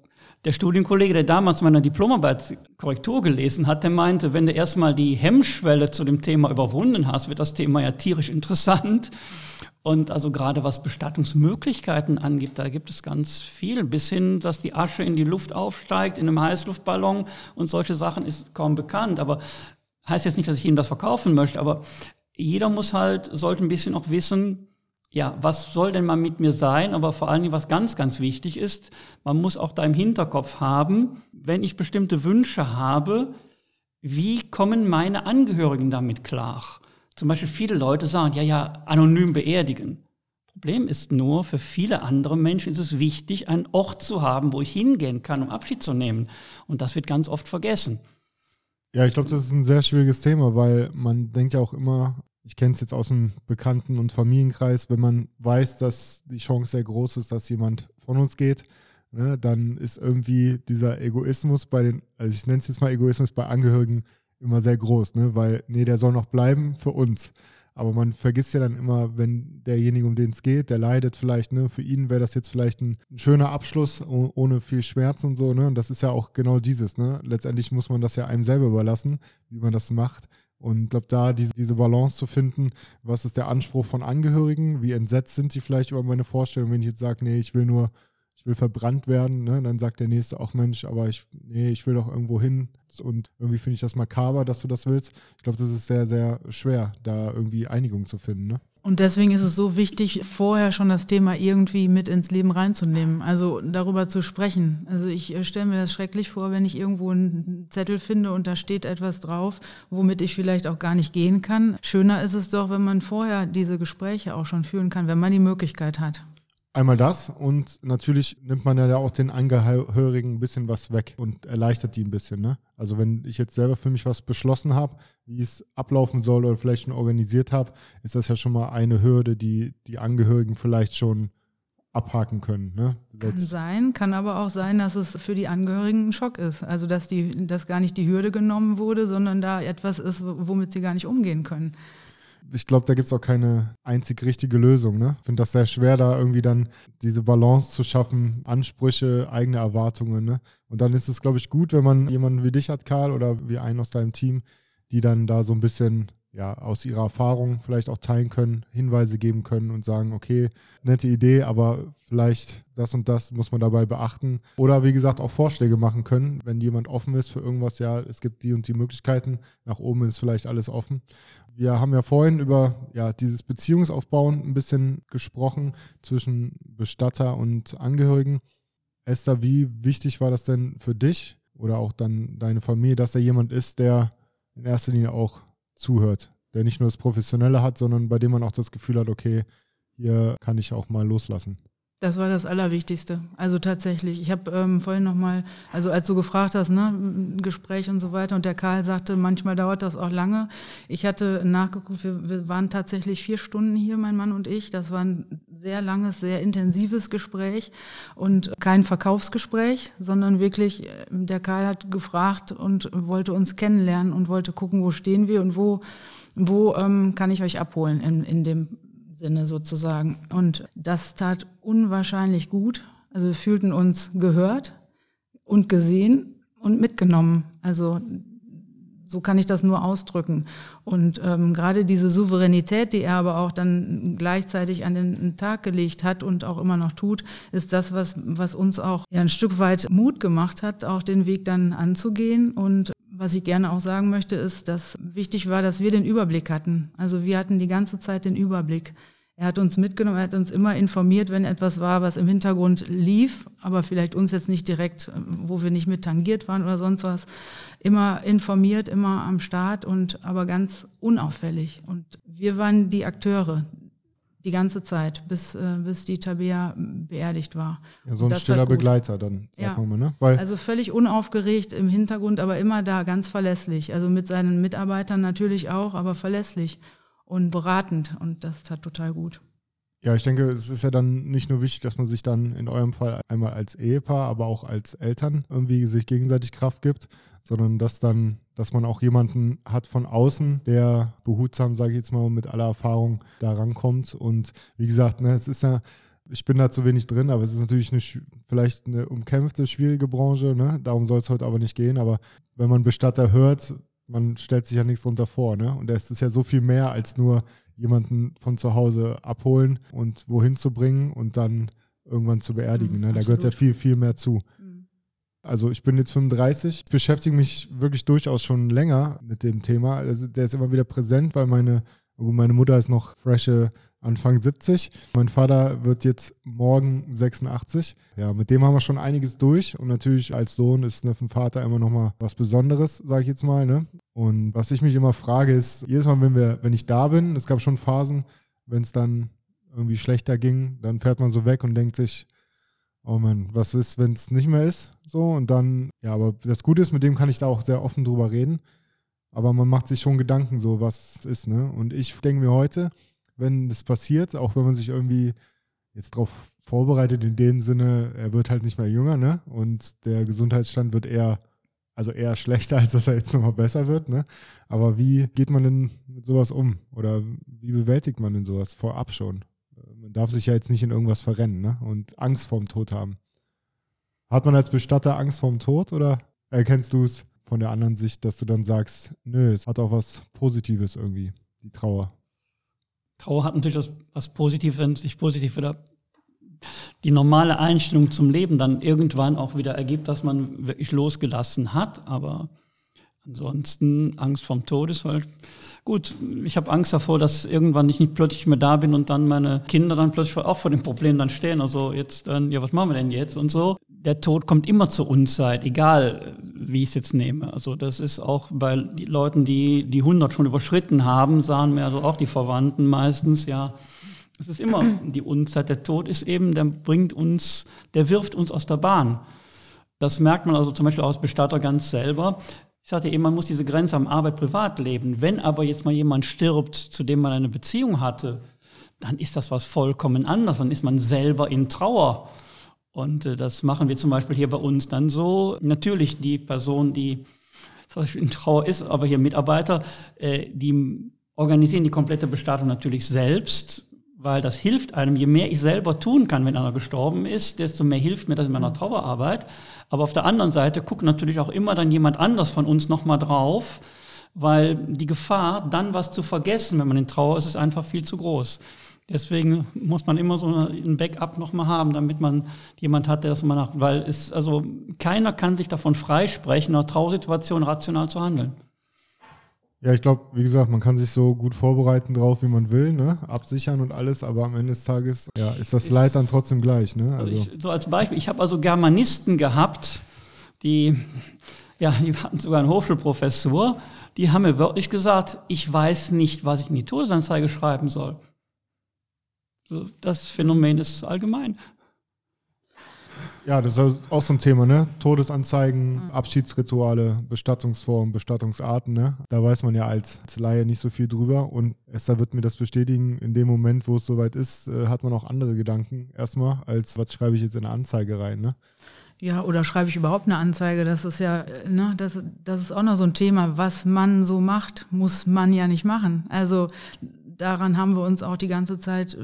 Speaker 1: der Studienkollege, der damals meine Diplomarbeit Korrektur gelesen hat, der meinte, wenn du erstmal die Hemmschwelle zu dem Thema überwunden hast, wird das Thema ja tierisch interessant. Und also gerade was Bestattungsmöglichkeiten angeht, da gibt es ganz viel, bis hin, dass die Asche in die Luft aufsteigt, in einem Heißluftballon und solche Sachen ist kaum bekannt. Aber heißt jetzt nicht, dass ich Ihnen das verkaufen möchte, aber jeder muss halt, sollte ein bisschen auch wissen, ja, was soll denn mal mit mir sein? Aber vor allen Dingen, was ganz, ganz wichtig ist, man muss auch da im Hinterkopf haben, wenn ich bestimmte Wünsche habe, wie kommen meine Angehörigen damit klar? Zum Beispiel viele Leute sagen, ja, ja, anonym beerdigen. Problem ist nur, für viele andere Menschen ist es wichtig, einen Ort zu haben, wo ich hingehen kann, um Abschied zu nehmen. Und das wird ganz oft vergessen.
Speaker 2: Ja, ich glaube, das ist ein sehr schwieriges Thema, weil man denkt ja auch immer, ich kenne es jetzt aus dem Bekannten- und Familienkreis, wenn man weiß, dass die Chance sehr groß ist, dass jemand von uns geht, ne, dann ist irgendwie dieser Egoismus bei den, also ich nenne es jetzt mal Egoismus bei Angehörigen immer sehr groß, ne, weil, nee, der soll noch bleiben für uns. Aber man vergisst ja dann immer, wenn derjenige, um den es geht, der leidet vielleicht, ne, für ihn wäre das jetzt vielleicht ein, schöner Abschluss ohne viel Schmerz und so, ne? Und das ist ja auch genau dieses, ne? Letztendlich muss man das ja einem selber überlassen, wie man das macht. Und ich glaube, da diese, diese Balance zu finden, was ist der Anspruch von Angehörigen, wie entsetzt sind sie vielleicht über meine Vorstellung, wenn ich jetzt sage, nee, ich will nur, ich will verbrannt werden, ne? dann sagt der Nächste auch, Mensch, aber ich, nee, ich will doch irgendwo hin und irgendwie finde ich das makaber, dass du das willst. Ich glaube, das ist sehr, sehr schwer, da irgendwie Einigung zu finden. Ne?
Speaker 3: Und deswegen ist es so wichtig, vorher schon das Thema irgendwie mit ins Leben reinzunehmen, also darüber zu sprechen. Also ich äh, stelle mir das schrecklich vor, wenn ich irgendwo einen Zettel finde und da steht etwas drauf, womit ich vielleicht auch gar nicht gehen kann. Schöner ist es doch, wenn man vorher diese Gespräche auch schon führen kann, wenn man die Möglichkeit hat.
Speaker 2: Einmal das und natürlich nimmt man ja auch den Angehörigen ein bisschen was weg und erleichtert die ein bisschen. Ne? Also wenn ich jetzt selber für mich was beschlossen habe, wie es ablaufen soll oder vielleicht schon organisiert habe, ist das ja schon mal eine Hürde, die die Angehörigen vielleicht schon abhaken können. Ne?
Speaker 3: Kann sein, kann aber auch sein, dass es für die Angehörigen ein Schock ist. Also dass, die, dass gar nicht die Hürde genommen wurde, sondern da etwas ist, womit sie gar nicht umgehen können
Speaker 2: ich glaube, da gibt es auch keine einzig richtige Lösung. Ne? Ich finde das sehr schwer, da irgendwie dann diese Balance zu schaffen, Ansprüche, eigene Erwartungen. Ne? Und dann ist es, glaube ich, gut, wenn man jemanden wie dich hat, Karl, oder wie einen aus deinem Team, die dann da so ein bisschen ja, aus ihrer Erfahrung vielleicht auch teilen können, Hinweise geben können und sagen, okay, nette Idee, aber vielleicht das und das muss man dabei beachten. Oder wie gesagt, auch Vorschläge machen können, wenn jemand offen ist für irgendwas, ja, es gibt die und die Möglichkeiten, nach oben ist vielleicht alles offen. Wir haben ja vorhin über ja, dieses Beziehungsaufbauen ein bisschen gesprochen zwischen Bestatter und Angehörigen. Esther, wie wichtig war das denn für dich oder auch dann deine Familie, dass da jemand ist, der in erster Linie auch zuhört, der nicht nur das Professionelle hat, sondern bei dem man auch das Gefühl hat, okay, hier kann ich auch mal loslassen.
Speaker 3: Das war das Allerwichtigste. Also tatsächlich. Ich habe ähm, vorhin nochmal, also als du gefragt hast, ne, Gespräch und so weiter, und der Karl sagte, manchmal dauert das auch lange. Ich hatte nachgeguckt, wir, wir, waren tatsächlich vier Stunden hier, mein Mann und ich. Das war ein sehr langes, sehr intensives Gespräch und kein Verkaufsgespräch, sondern wirklich, äh, der Karl hat gefragt und wollte uns kennenlernen und wollte gucken, wo stehen wir und wo, wo ähm, kann ich euch abholen in, in dem Sinne sozusagen. Und das tat unwahrscheinlich gut. Also wir fühlten uns gehört. und gesehen und mitgenommen. Also so kann ich das nur ausdrücken. Und ähm, gerade diese Souveränität, die er aber auch dann gleichzeitig an den Tag gelegt hat und auch immer noch tut, ist das, was, was uns auch ja, ein Stück weit Mut gemacht hat, auch den Weg dann anzugehen. Und was ich gerne auch sagen möchte, ist, dass wichtig war, dass wir den Überblick hatten. Also wir hatten die ganze Zeit den Überblick. Er hat uns mitgenommen, er hat uns immer informiert, wenn etwas war, was im Hintergrund lief, aber vielleicht uns jetzt nicht direkt, wo wir nicht mit tangiert waren oder sonst was. Immer informiert, immer am Start und aber ganz unauffällig. Und wir waren die Akteure die ganze Zeit, bis, äh, bis die Tabea beerdigt war.
Speaker 2: Ja, so ein stiller Begleiter dann,
Speaker 3: sagt ja. man mal, ne? Weil also völlig unaufgeregt im Hintergrund, aber immer da, ganz verlässlich. Also mit seinen Mitarbeitern natürlich auch, aber verlässlich und beratend und das tat total gut.
Speaker 2: Ja, ich denke, es ist ja dann nicht nur wichtig, dass man sich dann in eurem Fall einmal als Ehepaar, aber auch als Eltern irgendwie sich gegenseitig Kraft gibt, sondern dass dann, dass man auch jemanden hat von außen, der behutsam, sage ich jetzt mal, mit aller Erfahrung da rankommt. Und wie gesagt, ne, es ist ja, ich bin da zu wenig drin, aber es ist natürlich eine, vielleicht eine umkämpfte, schwierige Branche. Ne? Darum soll es heute aber nicht gehen. Aber wenn man Bestatter hört, man stellt sich ja nichts drunter vor, ne? Und es ist ja so viel mehr als nur jemanden von zu Hause abholen und wohin zu bringen und dann irgendwann zu beerdigen. Mhm, ne? Da gehört ja viel, viel mehr zu. Mhm. Also ich bin jetzt 35, beschäftige mich wirklich durchaus schon länger mit dem Thema. Also der ist immer wieder präsent, weil meine, meine Mutter ist noch frische Anfang 70. Mein Vater wird jetzt morgen 86. Ja, mit dem haben wir schon einiges durch. Und natürlich als Sohn ist ne, den Vater immer noch mal was Besonderes, sage ich jetzt mal. Ne? Und was ich mich immer frage, ist, jedes Mal, wenn, wir, wenn ich da bin, es gab schon Phasen, wenn es dann irgendwie schlechter ging, dann fährt man so weg und denkt sich, oh Mann, was ist, wenn es nicht mehr ist? So, und dann, ja, aber das Gute ist, mit dem kann ich da auch sehr offen drüber reden. Aber man macht sich schon Gedanken, so was ist, ne? Und ich denke mir heute, wenn das passiert, auch wenn man sich irgendwie jetzt darauf vorbereitet, in dem Sinne, er wird halt nicht mehr jünger, ne? Und der Gesundheitsstand wird eher, also eher schlechter, als dass er jetzt nochmal besser wird, ne? Aber wie geht man denn mit sowas um? Oder wie bewältigt man denn sowas vorab schon? Man darf sich ja jetzt nicht in irgendwas verrennen, ne? Und Angst vorm Tod haben. Hat man als Bestatter Angst vorm Tod oder erkennst du es von der anderen Sicht, dass du dann sagst, nö, es hat auch was Positives irgendwie, die Trauer?
Speaker 1: Trauer hat natürlich das, was Positives, wenn sich positiv wieder die normale Einstellung zum Leben dann irgendwann auch wieder ergibt, dass man wirklich losgelassen hat. Aber ansonsten Angst vorm Tod ist halt gut. Ich habe Angst davor, dass irgendwann ich nicht plötzlich mehr da bin und dann meine Kinder dann plötzlich auch vor dem Problem dann stehen. Also jetzt dann, ja, was machen wir denn jetzt und so. Der Tod kommt immer zur Unzeit, egal wie ich es jetzt nehme. Also das ist auch bei Leuten, die die 100 schon überschritten haben, sagen mir also auch die Verwandten meistens, ja, es ist immer die Unzeit. Der Tod ist eben, der bringt uns, der wirft uns aus der Bahn. Das merkt man also zum Beispiel aus Bestatter ganz selber. Ich sagte eben, man muss diese Grenze am Arbeit-Privat-Leben. Wenn aber jetzt mal jemand stirbt, zu dem man eine Beziehung hatte, dann ist das was vollkommen anderes. Dann ist man selber in Trauer. Und äh, das machen wir zum Beispiel hier bei uns dann so. Natürlich die Person, die zum Beispiel in Trauer ist, aber hier Mitarbeiter, äh, die organisieren die komplette Bestattung natürlich selbst, weil das hilft einem. Je mehr ich selber tun kann, wenn einer gestorben ist, desto mehr hilft mir das in meiner Trauerarbeit. Aber auf der anderen Seite guckt natürlich auch immer dann jemand anders von uns nochmal drauf, weil die Gefahr, dann was zu vergessen, wenn man in Trauer ist, ist einfach viel zu groß. Deswegen muss man immer so ein Backup nochmal haben, damit man jemand hat, der das immer nach, weil es, also keiner kann sich davon freisprechen, in einer Trausituation rational zu handeln.
Speaker 2: Ja, ich glaube, wie gesagt, man kann sich so gut vorbereiten drauf, wie man will, ne? absichern und alles, aber am Ende des Tages ja, ist das Leid dann trotzdem gleich. Ne?
Speaker 1: Also, also ich, so als Beispiel, ich habe also Germanisten gehabt, die, ja, die hatten sogar eine Hochschulprofessur, die haben mir wirklich gesagt, ich weiß nicht, was ich in die Todesanzeige schreiben soll. So, das Phänomen ist allgemein.
Speaker 2: Ja, das ist auch so ein Thema, ne? Todesanzeigen, mhm. Abschiedsrituale, Bestattungsformen, Bestattungsarten, ne? Da weiß man ja als, als Laie nicht so viel drüber. Und Esther wird mir das bestätigen, in dem Moment, wo es soweit ist, äh, hat man auch andere Gedanken erstmal, als was schreibe ich jetzt in eine Anzeige rein, ne?
Speaker 3: Ja, oder schreibe ich überhaupt eine Anzeige? Das ist ja, ne, das, das ist auch noch so ein Thema. Was man so macht, muss man ja nicht machen. Also daran haben wir uns auch die ganze Zeit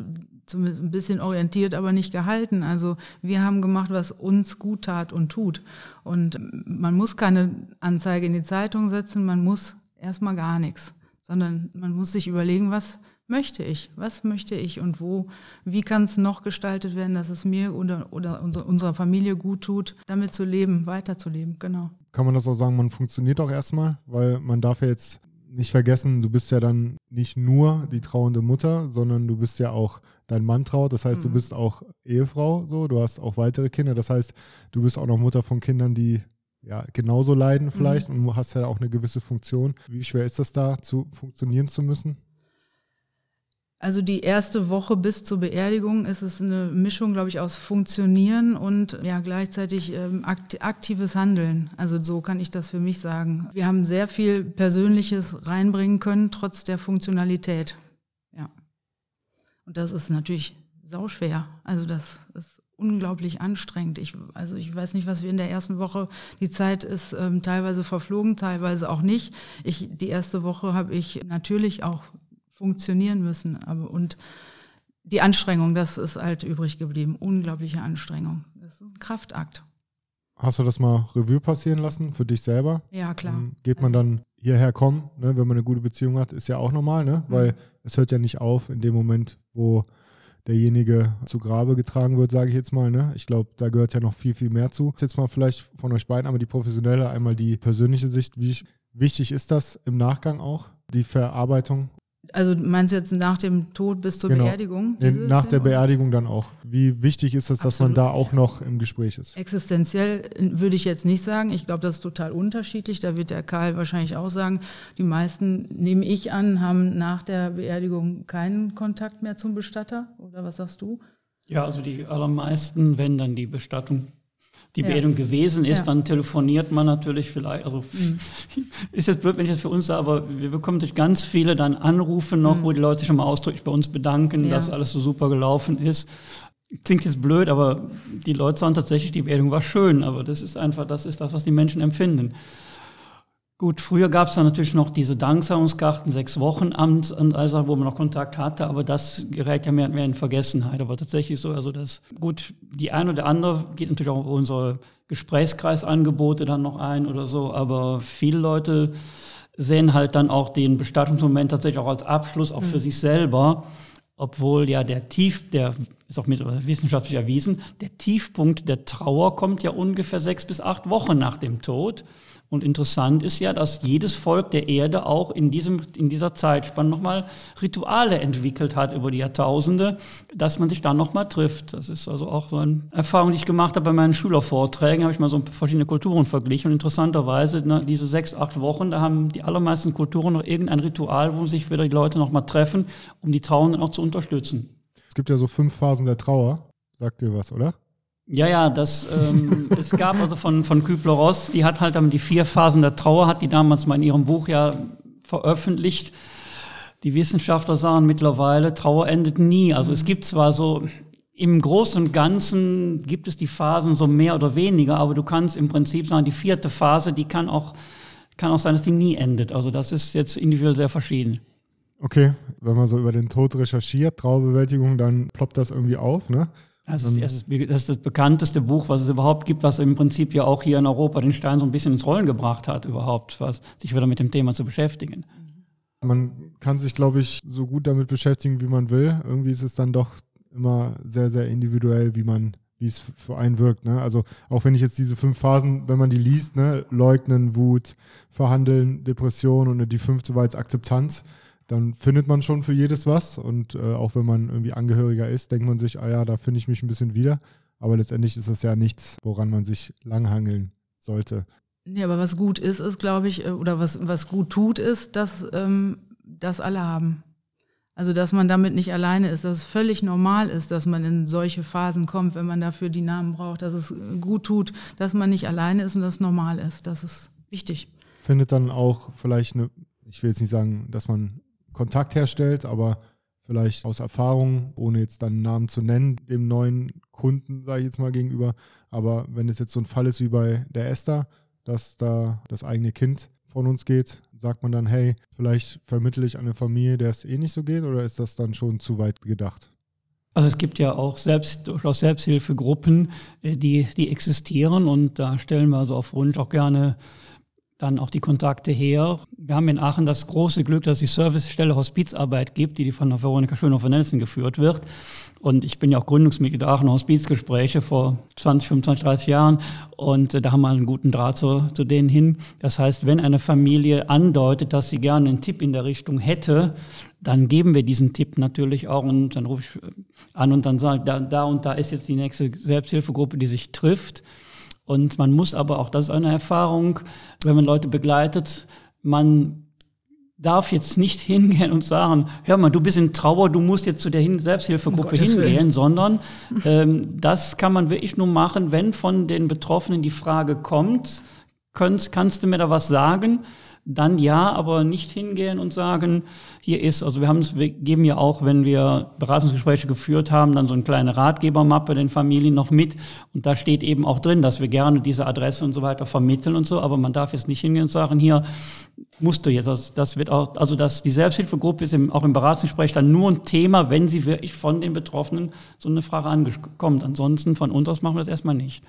Speaker 3: zumindest ein bisschen orientiert, aber nicht gehalten. Also wir haben gemacht, was uns gut tat und tut. Und man muss keine Anzeige in die Zeitung setzen, man muss erstmal gar nichts, sondern man muss sich überlegen, was möchte ich, was möchte ich und wo, wie kann es noch gestaltet werden, dass es mir oder, oder unserer Familie gut tut, damit zu leben, weiterzuleben, genau.
Speaker 2: Kann man das auch sagen, man funktioniert auch erstmal, weil man darf ja jetzt nicht vergessen, du bist ja dann nicht nur die trauernde Mutter, sondern du bist ja auch dein Mann traut. Das heißt, mhm. du bist auch Ehefrau, so, du hast auch weitere Kinder. Das heißt, du bist auch noch Mutter von Kindern, die ja genauso leiden mhm. vielleicht mhm. und hast ja auch eine gewisse Funktion. Wie schwer ist das da, zu funktionieren zu müssen?
Speaker 3: Also die erste Woche bis zur Beerdigung ist es eine Mischung, glaube ich, aus Funktionieren und ja gleichzeitig ähm, aktives Handeln. Also so kann ich das für mich sagen. Wir haben sehr viel Persönliches reinbringen können, trotz der Funktionalität. Ja. Und das ist natürlich sauschwer. Also das ist unglaublich anstrengend. Ich, also ich weiß nicht, was wir in der ersten Woche, die Zeit ist ähm, teilweise verflogen, teilweise auch nicht. Ich, die erste Woche habe ich natürlich auch funktionieren müssen. Aber, und die Anstrengung, das ist halt übrig geblieben. Unglaubliche Anstrengung. Das ist ein Kraftakt.
Speaker 2: Hast du das mal Revue passieren lassen für dich selber?
Speaker 3: Ja, klar.
Speaker 2: Ähm, geht man also, dann hierher kommen, ne, wenn man eine gute Beziehung hat, ist ja auch normal, ne? Mhm. weil es hört ja nicht auf in dem Moment, wo derjenige zu Grabe getragen wird, sage ich jetzt mal. Ne? Ich glaube, da gehört ja noch viel, viel mehr zu. Jetzt mal vielleicht von euch beiden einmal die professionelle, einmal die persönliche Sicht. Wie wichtig ist das im Nachgang auch, die Verarbeitung
Speaker 3: also meinst du jetzt nach dem Tod bis zur genau. Beerdigung?
Speaker 2: Nach der Beerdigung dann auch. Wie wichtig ist es, dass Absolut. man da auch noch im Gespräch ist?
Speaker 3: Existenziell würde ich jetzt nicht sagen. Ich glaube, das ist total unterschiedlich. Da wird der Karl wahrscheinlich auch sagen, die meisten, nehme ich an, haben nach der Beerdigung keinen Kontakt mehr zum Bestatter. Oder was sagst du?
Speaker 1: Ja, also die allermeisten, wenn dann die Bestattung die Beerdigung ja. gewesen ist, ja. dann telefoniert man natürlich vielleicht, also mhm. ist jetzt blöd, wenn ich das für uns sage, aber wir bekommen durch ganz viele dann Anrufe noch, mhm. wo die Leute sich schon mal ausdrücklich bei uns bedanken, ja. dass alles so super gelaufen ist. Klingt jetzt blöd, aber die Leute sagen tatsächlich, die Beerdigung war schön, aber das ist einfach, das ist das, was die Menschen empfinden. Gut, früher gab es dann natürlich noch diese Danksagungskarten, sechs Wochen Amt, also wo man noch Kontakt hatte, aber das gerät ja mehr und mehr in Vergessenheit. Aber tatsächlich so, also das, gut, die ein oder andere geht natürlich auch unsere Gesprächskreisangebote dann noch ein oder so, aber viele Leute sehen halt dann auch den Bestattungsmoment tatsächlich auch als Abschluss, auch mhm. für sich selber, obwohl ja der Tief, der ist auch wissenschaftlich erwiesen, der Tiefpunkt der Trauer kommt ja ungefähr sechs bis acht Wochen nach dem Tod. Und interessant ist ja, dass jedes Volk der Erde auch in, diesem, in dieser Zeitspanne nochmal Rituale entwickelt hat über die Jahrtausende, dass man sich dann nochmal trifft. Das ist also auch so eine Erfahrung, die ich gemacht habe bei meinen Schülervorträgen, habe ich mal so verschiedene Kulturen verglichen. Und interessanterweise, ne, diese sechs, acht Wochen, da haben die allermeisten Kulturen noch irgendein Ritual, wo sich wieder die Leute nochmal treffen, um die Trauernden auch zu unterstützen.
Speaker 2: Es gibt ja so fünf Phasen der Trauer. Sagt ihr was, oder?
Speaker 1: Ja, ja, das, ähm, es gab also von, von Kübler-Ross, die hat halt dann die vier Phasen der Trauer, hat die damals mal in ihrem Buch ja veröffentlicht. Die Wissenschaftler sagen mittlerweile, Trauer endet nie. Also es gibt zwar so, im Großen und Ganzen gibt es die Phasen so mehr oder weniger, aber du kannst im Prinzip sagen, die vierte Phase, die kann auch, kann auch sein, dass die nie endet. Also das ist jetzt individuell sehr verschieden.
Speaker 2: Okay, wenn man so über den Tod recherchiert, Trauerbewältigung, dann ploppt das irgendwie auf, ne?
Speaker 1: Also das ist, das ist das bekannteste Buch, was es überhaupt gibt, was im Prinzip ja auch hier in Europa den Stein so ein bisschen ins Rollen gebracht hat, überhaupt, was sich wieder mit dem Thema zu beschäftigen.
Speaker 2: Man kann sich, glaube ich, so gut damit beschäftigen, wie man will. Irgendwie ist es dann doch immer sehr, sehr individuell, wie man, wie es für einen wirkt. Ne? Also auch wenn ich jetzt diese fünf Phasen, wenn man die liest, ne, leugnen, Wut, verhandeln, Depression und die fünfte war jetzt Akzeptanz, dann findet man schon für jedes was. Und äh, auch wenn man irgendwie Angehöriger ist, denkt man sich, ah ja, da finde ich mich ein bisschen wieder. Aber letztendlich ist das ja nichts, woran man sich langhangeln sollte.
Speaker 3: Nee, aber was gut ist, ist, glaube ich, äh, oder was, was gut tut, ist, dass ähm, das alle haben. Also, dass man damit nicht alleine ist, dass es völlig normal ist, dass man in solche Phasen kommt, wenn man dafür die Namen braucht, dass es gut tut, dass man nicht alleine ist und dass es normal ist. Das ist wichtig.
Speaker 2: Findet dann auch vielleicht eine, ich will jetzt nicht sagen, dass man Kontakt herstellt, aber vielleicht aus Erfahrung, ohne jetzt dann Namen zu nennen, dem neuen Kunden, sage ich jetzt mal gegenüber. Aber wenn es jetzt so ein Fall ist wie bei der Esther, dass da das eigene Kind von uns geht, sagt man dann, hey, vielleicht vermittle ich eine Familie, der es eh nicht so geht, oder ist das dann schon zu weit gedacht?
Speaker 1: Also es gibt ja auch selbst, durchaus Selbsthilfegruppen, äh, die, die existieren und da stellen wir also auf Wunsch auch gerne dann auch die Kontakte her. Wir haben in Aachen das große Glück, dass es die Servicestelle Hospizarbeit gibt, die von der Veronika Schönhofer-Nelson geführt wird. Und ich bin ja auch Gründungsmitglied der Aachen Hospizgespräche vor 20, 25, 30 Jahren. Und äh, da haben wir einen guten Draht zu, zu denen hin. Das heißt, wenn eine Familie andeutet, dass sie gerne einen Tipp in der Richtung hätte, dann geben wir diesen Tipp natürlich auch und dann rufe ich an und dann sage, da, da und da ist jetzt die nächste Selbsthilfegruppe, die sich trifft. Und man muss aber auch, das ist eine Erfahrung, wenn man Leute begleitet, man darf jetzt nicht hingehen und sagen, hör mal, du bist in Trauer, du musst jetzt zu der Selbsthilfegruppe um hingehen, Willen. sondern ähm, das kann man wirklich nur machen, wenn von den Betroffenen die Frage kommt, kannst, kannst du mir da was sagen? Dann ja, aber nicht hingehen und sagen, hier ist, also wir haben es, wir geben ja auch, wenn wir Beratungsgespräche geführt haben, dann so eine kleine Ratgebermappe den Familien noch mit und da steht eben auch drin, dass wir gerne diese Adresse und so weiter vermitteln und so, aber man darf jetzt nicht hingehen und sagen, hier musst du jetzt, also das wird auch, also dass die Selbsthilfegruppe ist im, auch im Beratungsgespräch dann nur ein Thema, wenn sie wirklich von den Betroffenen so eine Frage ankommt. Ansonsten von uns aus machen wir das erstmal nicht.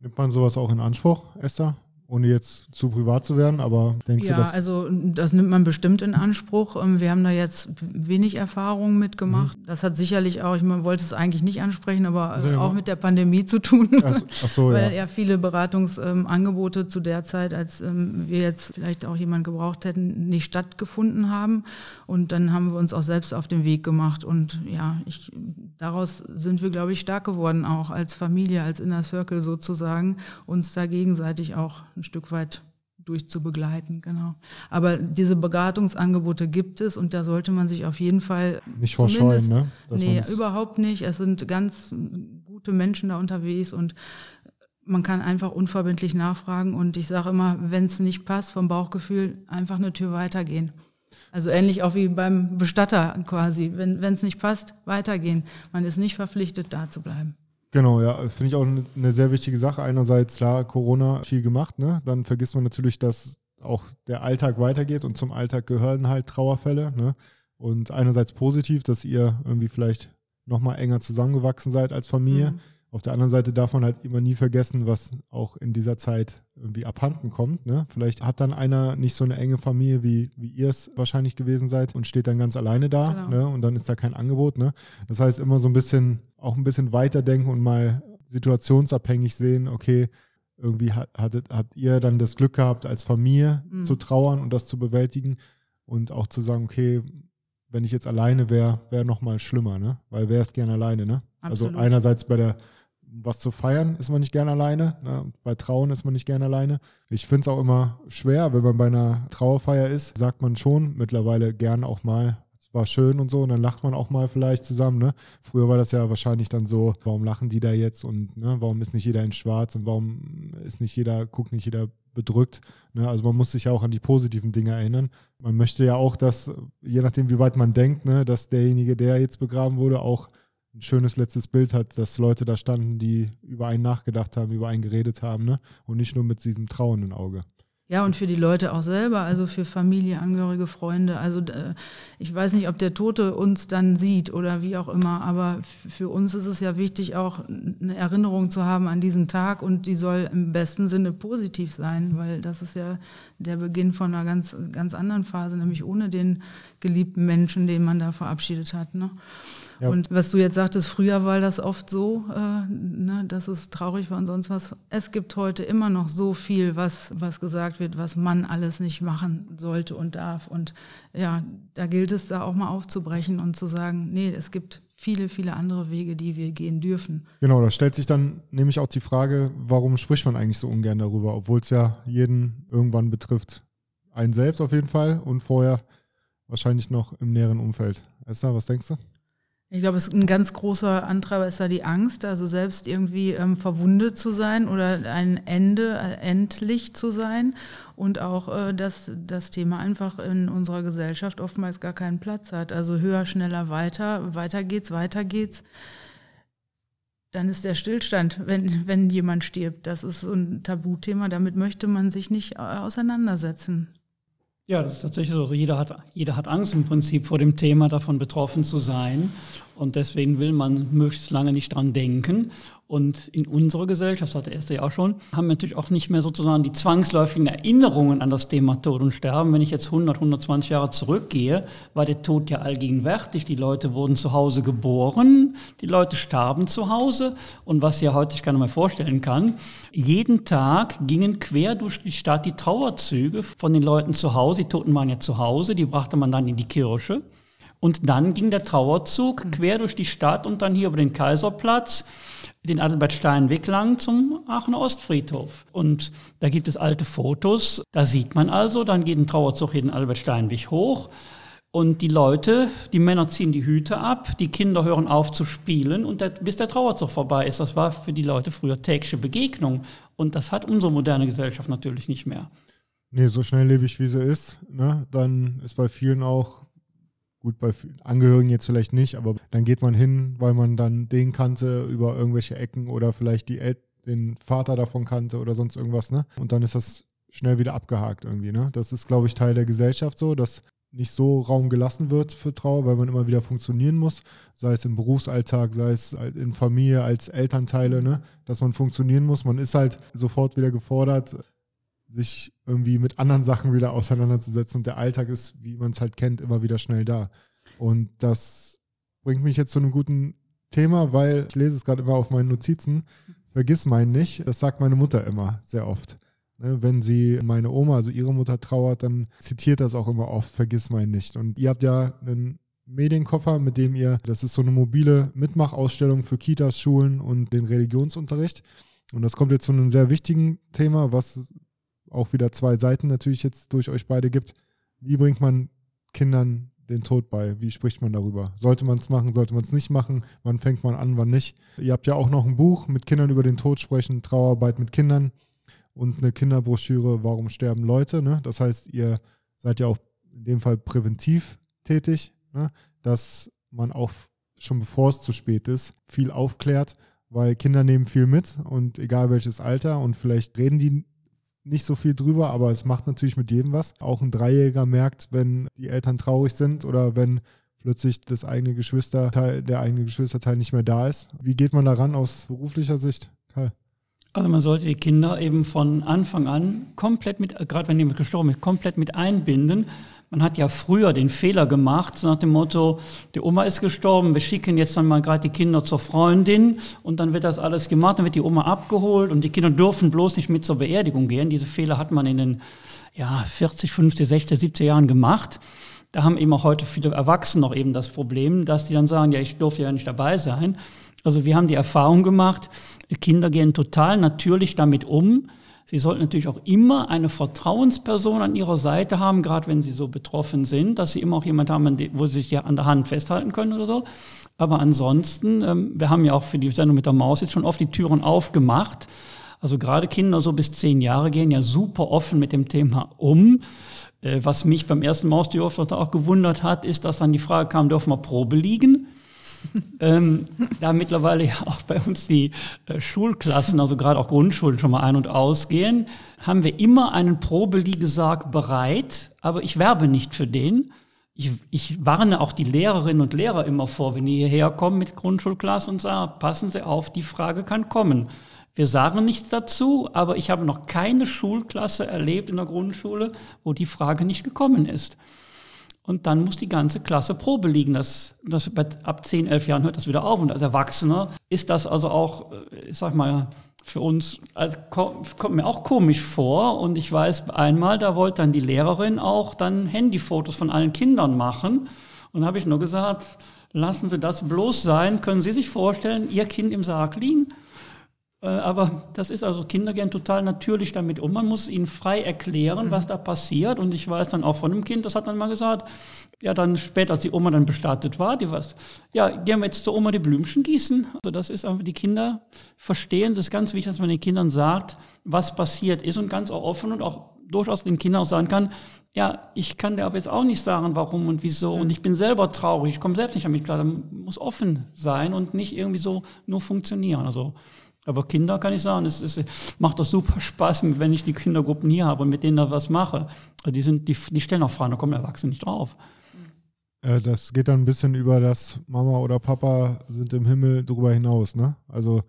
Speaker 2: Nimmt man sowas auch in Anspruch, Esther? Ohne jetzt zu privat zu werden, aber denkst
Speaker 3: ja,
Speaker 2: du, dass...
Speaker 3: Ja, also das nimmt man bestimmt in Anspruch. Ähm, wir haben da jetzt wenig Erfahrung mitgemacht. Mhm. Das hat sicherlich auch, ich man wollte es eigentlich nicht ansprechen, aber also auch mit der Pandemie zu tun. Ach, ach so, Weil ja. ja viele Beratungsangebote ähm, zu der Zeit, als ähm, wir jetzt vielleicht auch jemanden gebraucht hätten, nicht stattgefunden haben. Und dann haben wir uns auch selbst auf den Weg gemacht. Und ja, ich, daraus sind wir, glaube ich, stark geworden, auch als Familie, als Inner Circle sozusagen, uns da gegenseitig auch ein Stück weit durchzubegleiten, genau. Aber diese Beratungsangebote gibt es und da sollte man sich auf jeden Fall
Speaker 2: nicht vorscheuen, ne?
Speaker 3: Dass nee, überhaupt nicht. Es sind ganz gute Menschen da unterwegs und man kann einfach unverbindlich nachfragen und ich sage immer, wenn es nicht passt vom Bauchgefühl, einfach eine Tür weitergehen. Also ähnlich auch wie beim Bestatter quasi. Wenn es nicht passt, weitergehen. Man ist nicht verpflichtet, da zu bleiben.
Speaker 2: Genau, ja, finde ich auch eine sehr wichtige Sache. Einerseits, klar, Corona viel gemacht, ne? Dann vergisst man natürlich, dass auch der Alltag weitergeht und zum Alltag gehören halt Trauerfälle, ne? Und einerseits positiv, dass ihr irgendwie vielleicht nochmal enger zusammengewachsen seid als Familie. Mhm. Auf der anderen Seite darf man halt immer nie vergessen, was auch in dieser Zeit irgendwie abhanden kommt. Ne? Vielleicht hat dann einer nicht so eine enge Familie, wie, wie ihr es wahrscheinlich gewesen seid und steht dann ganz alleine da genau. ne? und dann ist da kein Angebot. Ne? Das heißt, immer so ein bisschen, auch ein bisschen weiterdenken und mal situationsabhängig sehen, okay, irgendwie hat, hattet, habt ihr dann das Glück gehabt, als Familie mhm. zu trauern und das zu bewältigen und auch zu sagen, okay, wenn ich jetzt alleine wäre, wäre noch mal schlimmer, ne? Weil wer ist gern alleine, ne? Absolut. Also einerseits bei der was zu feiern ist man nicht gern alleine. Ne? Bei Trauen ist man nicht gern alleine. Ich finde es auch immer schwer, wenn man bei einer Trauerfeier ist, sagt man schon mittlerweile gern auch mal, es war schön und so und dann lacht man auch mal vielleicht zusammen. Ne? Früher war das ja wahrscheinlich dann so, warum lachen die da jetzt und ne, warum ist nicht jeder in Schwarz und warum ist nicht jeder, guckt nicht jeder bedrückt. Ne? Also man muss sich ja auch an die positiven Dinge erinnern. Man möchte ja auch, dass, je nachdem, wie weit man denkt, ne, dass derjenige, der jetzt begraben wurde, auch ein schönes letztes Bild hat, dass Leute da standen, die über einen nachgedacht haben, über einen geredet haben, ne? Und nicht nur mit diesem trauenden Auge.
Speaker 3: Ja, und für die Leute auch selber, also für Familie, Angehörige, Freunde. Also äh, ich weiß nicht, ob der Tote uns dann sieht oder wie auch immer, aber für uns ist es ja wichtig, auch eine Erinnerung zu haben an diesen Tag und die soll im besten Sinne positiv sein, weil das ist ja der Beginn von einer ganz, ganz anderen Phase, nämlich ohne den geliebten Menschen, den man da verabschiedet hat. Ne? Ja. Und was du jetzt sagtest, früher war das oft so, äh, ne, dass es traurig war und sonst was. Es gibt heute immer noch so viel, was, was gesagt wird, was man alles nicht machen sollte und darf. Und ja, da gilt es da auch mal aufzubrechen und zu sagen, nee, es gibt viele, viele andere Wege, die wir gehen dürfen.
Speaker 2: Genau, da stellt sich dann nämlich auch die Frage, warum spricht man eigentlich so ungern darüber, obwohl es ja jeden irgendwann betrifft. Einen selbst auf jeden Fall und vorher wahrscheinlich noch im näheren Umfeld. Esther, was denkst du?
Speaker 3: Ich glaube, es ein ganz großer Antreiber ist da die Angst, also selbst irgendwie ähm, verwundet zu sein oder ein Ende äh, endlich zu sein und auch, äh, dass das Thema einfach in unserer Gesellschaft oftmals gar keinen Platz hat. Also höher, schneller, weiter, weiter geht's, weiter geht's. Dann ist der Stillstand, wenn, wenn jemand stirbt. Das ist so ein Tabuthema, damit möchte man sich nicht äh, auseinandersetzen.
Speaker 1: Ja, das ist tatsächlich so. Also jeder hat, jeder hat Angst im Prinzip vor dem Thema, davon betroffen zu sein. Und deswegen will man möglichst lange nicht dran denken. Und in unserer Gesellschaft, hat der erste ja auch schon, haben wir natürlich auch nicht mehr sozusagen die zwangsläufigen Erinnerungen an das Thema Tod und Sterben. Wenn ich jetzt 100, 120 Jahre zurückgehe, war der Tod ja allgegenwärtig. Die Leute wurden zu Hause geboren, die Leute starben zu Hause. Und was ja heute ich gar nicht mehr vorstellen kann, jeden Tag gingen quer durch die Stadt die Trauerzüge von den Leuten zu Hause. Die Toten waren ja zu Hause, die brachte man dann in die Kirche. Und dann ging der Trauerzug quer durch die Stadt und dann hier über den Kaiserplatz den Adalbertsteinweg lang zum Aachener Ostfriedhof. Und da gibt es alte Fotos. Da sieht man also, dann geht ein Trauerzug hier den Albertsteinweg hoch. Und die Leute, die Männer ziehen die Hüte ab, die Kinder hören auf zu spielen und der, bis der Trauerzug vorbei ist. Das war für die Leute früher tägliche Begegnung. Und das hat unsere moderne Gesellschaft natürlich nicht mehr.
Speaker 2: Nee, so schnelllebig wie sie ist, ne, dann ist bei vielen auch Gut, bei Angehörigen jetzt vielleicht nicht, aber dann geht man hin, weil man dann den kannte über irgendwelche Ecken oder vielleicht die El den Vater davon kannte oder sonst irgendwas, ne? Und dann ist das schnell wieder abgehakt irgendwie, ne? Das ist, glaube ich, Teil der Gesellschaft so, dass nicht so Raum gelassen wird für Trauer, weil man immer wieder funktionieren muss, sei es im Berufsalltag, sei es in Familie als Elternteile, ne? dass man funktionieren muss. Man ist halt sofort wieder gefordert, sich irgendwie mit anderen Sachen wieder auseinanderzusetzen. Und der Alltag ist, wie man es halt kennt, immer wieder schnell da. Und das bringt mich jetzt zu einem guten Thema, weil ich lese es gerade immer auf meinen Notizen. Vergiss meinen nicht. Das sagt meine Mutter immer sehr oft. Ne, wenn sie meine Oma, also ihre Mutter trauert, dann zitiert das auch immer oft, vergiss meinen nicht. Und ihr habt ja einen Medienkoffer, mit dem ihr, das ist so eine mobile Mitmachausstellung für Kitas, Schulen und den Religionsunterricht. Und das kommt jetzt zu einem sehr wichtigen Thema, was auch wieder zwei Seiten natürlich jetzt durch euch beide gibt. Wie bringt man Kindern den Tod bei? Wie spricht man darüber? Sollte man es machen, sollte man es nicht machen? Wann fängt man an, wann nicht? Ihr habt ja auch noch ein Buch mit Kindern über den Tod sprechen, Trauerarbeit mit Kindern und eine Kinderbroschüre, Warum sterben Leute? Ne? Das heißt, ihr seid ja auch in dem Fall präventiv tätig, ne? dass man auch schon bevor es zu spät ist, viel aufklärt, weil Kinder nehmen viel mit und egal welches Alter und vielleicht reden die nicht so viel drüber, aber es macht natürlich mit jedem was. Auch ein Dreijähriger merkt, wenn die Eltern traurig sind oder wenn plötzlich das eigene Geschwisterteil, der eigene Geschwisterteil nicht mehr da ist. Wie geht man daran aus beruflicher Sicht, Karl?
Speaker 1: Also man sollte die Kinder eben von Anfang an komplett mit, gerade wenn jemand gestorben ist, komplett mit einbinden. Man hat ja früher den Fehler gemacht, nach dem Motto, die Oma ist gestorben, wir schicken jetzt dann mal gerade die Kinder zur Freundin und dann wird das alles gemacht, dann wird die Oma abgeholt und die Kinder dürfen bloß nicht mit zur Beerdigung gehen. Diese Fehler hat man in den ja, 40, 50, 60, 70 Jahren gemacht. Da haben eben auch heute viele Erwachsene noch eben das Problem, dass die dann sagen, ja, ich durfte ja nicht dabei sein. Also wir haben die Erfahrung gemacht, Kinder gehen total natürlich damit um, Sie sollten natürlich auch immer eine Vertrauensperson an Ihrer Seite haben, gerade wenn Sie so betroffen sind, dass Sie immer auch jemand haben, wo Sie sich ja an der Hand festhalten können oder so. Aber ansonsten, ähm, wir haben ja auch für die Sendung mit der Maus jetzt schon oft die Türen aufgemacht. Also gerade Kinder so bis zehn Jahre gehen ja super offen mit dem Thema um. Äh, was mich beim ersten Maustierhof auch gewundert hat, ist, dass dann die Frage kam, dürfen wir Probe liegen? Ähm, da mittlerweile ja auch bei uns die äh, Schulklassen, also gerade auch Grundschulen schon mal ein- und ausgehen, haben wir immer einen Probeliegesarg bereit, aber ich werbe nicht für den. Ich, ich warne auch die Lehrerinnen und Lehrer immer vor, wenn die hierher kommen mit Grundschulklasse und sagen, passen Sie auf, die Frage kann kommen. Wir sagen nichts dazu, aber ich habe noch keine Schulklasse erlebt in der Grundschule, wo die Frage nicht gekommen ist. Und dann muss die ganze Klasse Probe liegen. Das, das, ab 10, 11 Jahren hört das wieder auf. Und als Erwachsener ist das also auch, äh, ich sag mal, für uns also kommt mir auch komisch vor. Und ich weiß einmal, da wollte dann die Lehrerin auch dann Handyfotos von allen Kindern machen. Und habe ich nur gesagt, lassen Sie das bloß sein. Können Sie sich vorstellen, Ihr Kind im Sarg liegen? Äh, aber das ist also, Kinder gehen total natürlich damit um. Man muss ihnen frei erklären, was mhm. da passiert. Und ich weiß dann auch von einem Kind, das hat dann mal gesagt, ja, dann später, als die Oma dann bestattet war, die was, ja, gehen wir jetzt zur Oma die Blümchen gießen. Also das ist einfach, die Kinder verstehen, das ist ganz wichtig, dass man den Kindern sagt, was passiert ist und ganz auch offen und auch durchaus den Kindern auch sagen kann, ja, ich kann dir aber jetzt auch nicht sagen, warum und wieso. Und ich bin selber traurig, ich komme selbst nicht damit klar. Da muss offen sein und nicht irgendwie so nur funktionieren. Also aber Kinder kann ich sagen, es, es macht doch super Spaß, wenn ich die Kindergruppen hier habe und mit denen da was mache. Also die, sind, die, die stellen auch Fragen, da kommen Erwachsene nicht drauf.
Speaker 2: Das geht dann ein bisschen über das Mama oder Papa sind im Himmel drüber hinaus, ne? Also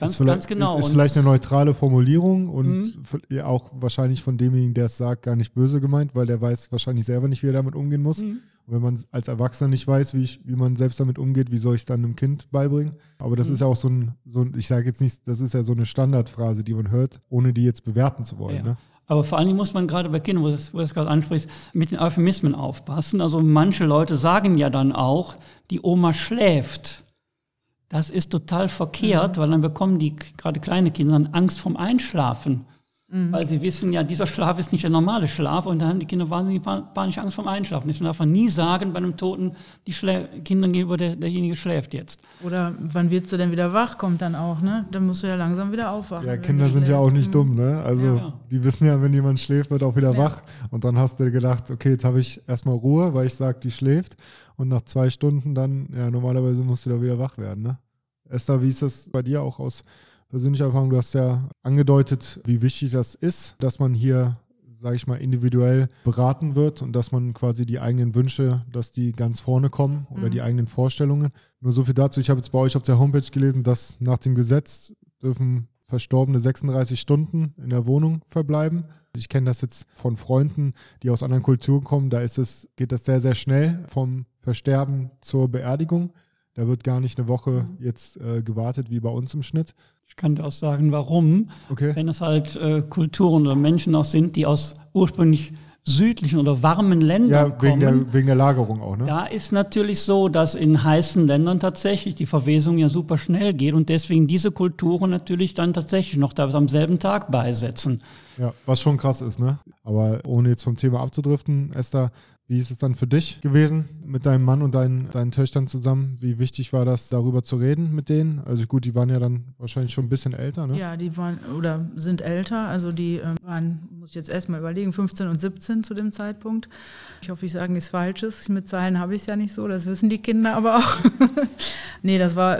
Speaker 1: Ganz, ganz genau.
Speaker 2: Ist, ist vielleicht eine neutrale Formulierung und mhm. auch wahrscheinlich von demjenigen, der es sagt, gar nicht böse gemeint, weil der weiß wahrscheinlich selber nicht, wie er damit umgehen muss. Mhm. Und wenn man als Erwachsener nicht weiß, wie, ich, wie man selbst damit umgeht, wie soll ich es dann einem Kind beibringen? Aber das mhm. ist ja auch so ein, so ein ich sage jetzt nicht, das ist ja so eine Standardphrase, die man hört, ohne die jetzt bewerten zu wollen. Ja. Ne?
Speaker 1: Aber vor allen Dingen muss man gerade bei Kindern, wo du es gerade ansprichst, mit den Euphemismen aufpassen. Also manche Leute sagen ja dann auch, die Oma schläft. Das ist total verkehrt, mhm. weil dann bekommen die gerade kleine Kinder Angst vom Einschlafen. Mhm. Weil sie wissen ja, dieser Schlaf ist nicht der normale Schlaf und dann haben die Kinder wahnsinnig panische Angst vom Einschlafen. Deswegen darf man nie sagen bei einem Toten, die Schlä Kinder gegenüber, der, derjenige schläft jetzt.
Speaker 3: Oder wann wird sie denn wieder wach, kommt dann auch, ne? Dann musst du ja langsam wieder aufwachen.
Speaker 2: Ja, Kinder sind ja auch nicht mhm. dumm, ne? Also ja. die wissen ja, wenn jemand schläft, wird auch wieder ja. wach. Und dann hast du gedacht, okay, jetzt habe ich erstmal Ruhe, weil ich sage, die schläft. Und nach zwei Stunden dann, ja, normalerweise musst du da wieder wach werden, ne? Esther, wie ist das bei dir auch aus persönlicher Erfahrung? Du hast ja angedeutet, wie wichtig das ist, dass man hier, sage ich mal, individuell beraten wird und dass man quasi die eigenen Wünsche, dass die ganz vorne kommen oder mhm. die eigenen Vorstellungen. Nur so viel dazu. Ich habe jetzt bei euch auf der Homepage gelesen, dass nach dem Gesetz dürfen Verstorbene 36 Stunden in der Wohnung verbleiben. Ich kenne das jetzt von Freunden, die aus anderen Kulturen kommen. Da ist es, geht das sehr, sehr schnell vom Versterben zur Beerdigung. Da wird gar nicht eine Woche jetzt äh, gewartet wie bei uns im Schnitt.
Speaker 1: Ich kann dir auch sagen, warum. Okay. Wenn es halt äh, Kulturen oder Menschen auch sind, die aus ursprünglich südlichen oder warmen Ländern ja,
Speaker 2: wegen
Speaker 1: kommen.
Speaker 2: Der, wegen der Lagerung auch, ne?
Speaker 1: Da ist natürlich so, dass in heißen Ländern tatsächlich die Verwesung ja super schnell geht und deswegen diese Kulturen natürlich dann tatsächlich noch teilweise am selben Tag beisetzen.
Speaker 2: Ja, was schon krass ist, ne? Aber ohne jetzt vom Thema abzudriften, Esther, wie ist es dann für dich gewesen mit deinem Mann und deinen, deinen Töchtern zusammen? Wie wichtig war das, darüber zu reden mit denen? Also gut, die waren ja dann wahrscheinlich schon ein bisschen älter, ne?
Speaker 3: Ja, die waren oder sind älter. Also die äh, waren, muss ich jetzt erstmal überlegen, 15 und 17 zu dem Zeitpunkt. Ich hoffe, ich sage nichts Falsches. Mit Zahlen habe ich es ja nicht so, das wissen die Kinder aber auch. nee, das war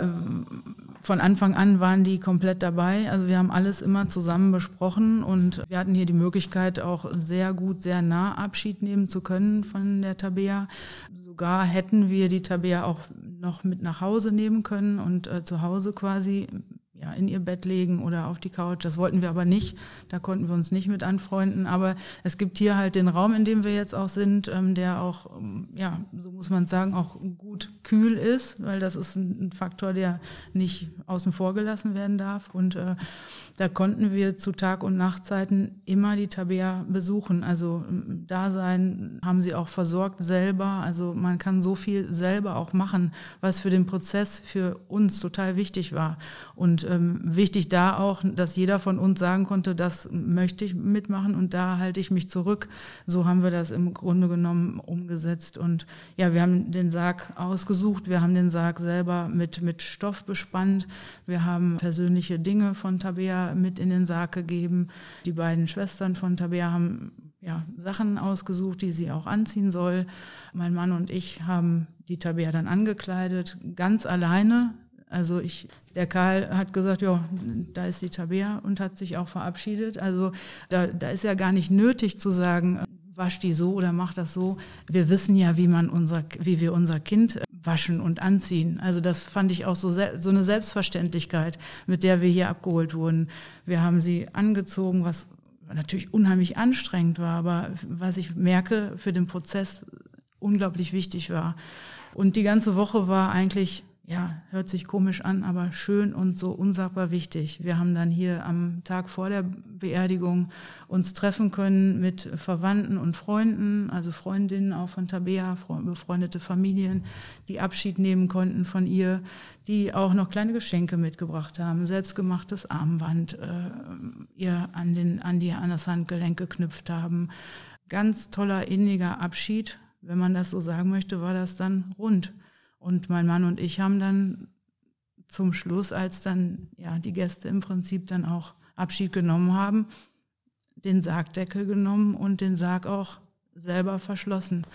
Speaker 3: von Anfang an waren die komplett dabei. Also wir haben alles immer zusammen besprochen und wir hatten hier die Möglichkeit, auch sehr gut, sehr nah Abschied nehmen zu können von der Tabea. Sogar hätten wir die Tabea auch noch mit nach Hause nehmen können und äh, zu Hause quasi ja, in ihr Bett legen oder auf die Couch. Das wollten wir aber nicht. Da konnten wir uns nicht mit anfreunden. Aber es gibt hier halt den Raum, in dem wir jetzt auch sind, ähm, der auch, ähm, ja, so muss man sagen, auch gut kühl ist, weil das ist ein Faktor, der nicht außen vor gelassen werden darf. Und äh, da konnten wir zu Tag- und Nachtzeiten immer die Tabea besuchen. Also ähm, da sein, haben sie auch versorgt selber. Also man kann so viel selber auch machen, was für den Prozess für uns total wichtig war. Und ähm, wichtig da auch, dass jeder von uns sagen konnte, das möchte ich mitmachen und da halte ich mich zurück. So haben wir das im Grunde genommen umgesetzt. Und ja, wir haben den Sarg ausgesucht, wir haben den Sarg selber mit, mit Stoff bespannt, wir haben persönliche Dinge von Tabea mit in den Sarg gegeben. Die beiden Schwestern von Tabea haben ja, Sachen ausgesucht, die sie auch anziehen soll. Mein Mann und ich haben die Tabea dann angekleidet, ganz alleine. Also ich, der Karl hat gesagt, ja, da ist die Tabea und hat sich auch verabschiedet. Also da, da ist ja gar nicht nötig zu sagen, wasch die so oder mach das so. Wir wissen ja, wie man unser, wie wir unser Kind waschen und anziehen. Also das fand ich auch so, so eine Selbstverständlichkeit, mit der wir hier abgeholt wurden. Wir haben sie angezogen, was natürlich unheimlich anstrengend war, aber was ich merke, für den Prozess unglaublich wichtig war. Und die ganze Woche war eigentlich ja, hört sich komisch an, aber schön und so unsagbar wichtig. Wir haben dann hier am Tag vor der Beerdigung uns treffen können mit Verwandten und Freunden, also Freundinnen auch von Tabea, befreundete Familien, die Abschied nehmen konnten von ihr, die auch noch kleine Geschenke mitgebracht haben, selbstgemachtes Armband, äh, ihr an, den, an, die, an das Handgelenk geknüpft haben. Ganz toller, inniger Abschied. Wenn man das so sagen möchte, war das dann rund. Und mein Mann und ich haben dann zum Schluss, als dann ja die Gäste im Prinzip dann auch Abschied genommen haben, den Sargdeckel genommen und den Sarg auch selber verschlossen.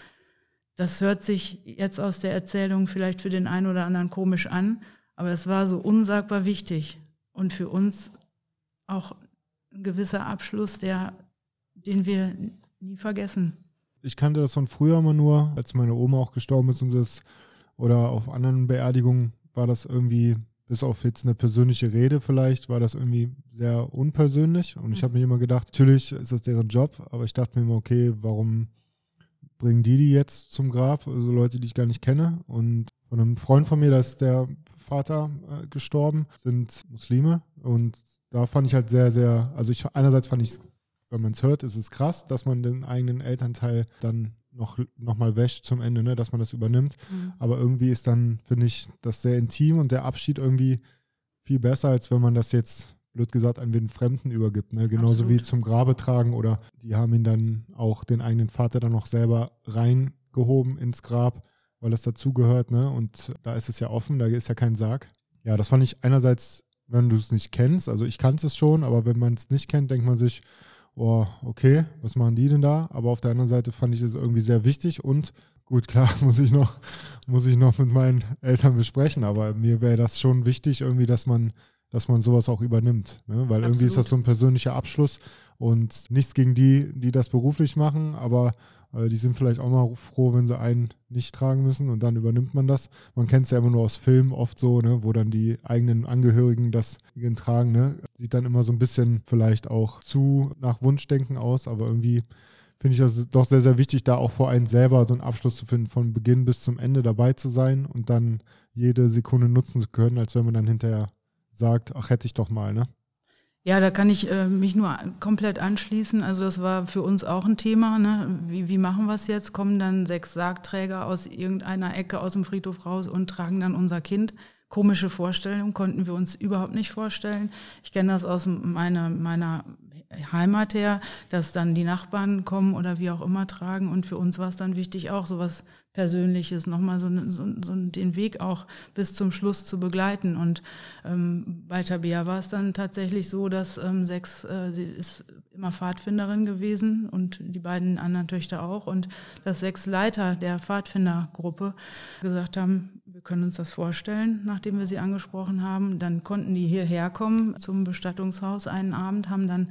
Speaker 3: Das hört sich jetzt aus der Erzählung vielleicht für den einen oder anderen komisch an, aber es war so unsagbar wichtig und für uns auch ein gewisser Abschluss, der, den wir nie vergessen
Speaker 2: ich kannte das von früher immer nur, als meine Oma auch gestorben ist und das, oder auf anderen Beerdigungen war das irgendwie, bis auf jetzt eine persönliche Rede vielleicht, war das irgendwie sehr unpersönlich. Und ich habe mir immer gedacht, natürlich ist das deren Job, aber ich dachte mir immer, okay, warum bringen die die jetzt zum Grab? Also Leute, die ich gar nicht kenne. Und von einem Freund von mir, da ist der Vater äh, gestorben, sind Muslime. Und da fand ich halt sehr, sehr, also ich einerseits fand ich es wenn man es hört, ist es krass, dass man den eigenen Elternteil dann noch, noch mal wäscht zum Ende, ne, dass man das übernimmt. Mhm. Aber irgendwie ist dann, finde ich, das sehr intim und der Abschied irgendwie viel besser, als wenn man das jetzt, blöd gesagt, an den Fremden übergibt. Ne? Genauso Absolut. wie zum Grabe tragen oder die haben ihn dann auch den eigenen Vater dann noch selber reingehoben ins Grab, weil das dazugehört. Ne? Und da ist es ja offen, da ist ja kein Sarg. Ja, das fand ich einerseits, wenn du es nicht kennst, also ich kannte es schon, aber wenn man es nicht kennt, denkt man sich, oh, okay, was machen die denn da? Aber auf der anderen Seite fand ich es irgendwie sehr wichtig und gut, klar, muss ich noch, muss ich noch mit meinen Eltern besprechen, aber mir wäre das schon wichtig, irgendwie, dass man, dass man sowas auch übernimmt. Ne? Weil Absolut. irgendwie ist das so ein persönlicher Abschluss und nichts gegen die, die das beruflich machen, aber äh, die sind vielleicht auch mal froh, wenn sie einen nicht tragen müssen und dann übernimmt man das. Man kennt es ja immer nur aus Filmen oft so, ne, wo dann die eigenen Angehörigen das tragen. Ne. Sieht dann immer so ein bisschen vielleicht auch zu nach Wunschdenken aus, aber irgendwie finde ich das doch sehr, sehr wichtig, da auch vor einen selber so einen Abschluss zu finden, von Beginn bis zum Ende dabei zu sein und dann jede Sekunde nutzen zu können, als wenn man dann hinterher sagt, ach hätte ich doch mal, ne?
Speaker 3: Ja, da kann ich äh, mich nur komplett anschließen. Also das war für uns auch ein Thema. Ne? Wie, wie machen wir es jetzt? Kommen dann sechs Sargträger aus irgendeiner Ecke aus dem Friedhof raus und tragen dann unser Kind. Komische Vorstellung, konnten wir uns überhaupt nicht vorstellen. Ich kenne das aus meiner, meiner Heimat her, dass dann die Nachbarn kommen oder wie auch immer tragen. Und für uns war es dann wichtig, auch sowas Persönliches, nochmal so, so, so den Weg auch bis zum Schluss zu begleiten. Und ähm, bei Tabea war es dann tatsächlich so, dass ähm, sechs, äh, sie ist immer Pfadfinderin gewesen und die beiden anderen Töchter auch. Und dass sechs Leiter der Pfadfindergruppe gesagt haben, wir können uns das vorstellen, nachdem wir sie angesprochen haben. Dann konnten die hierher kommen zum Bestattungshaus einen Abend, haben dann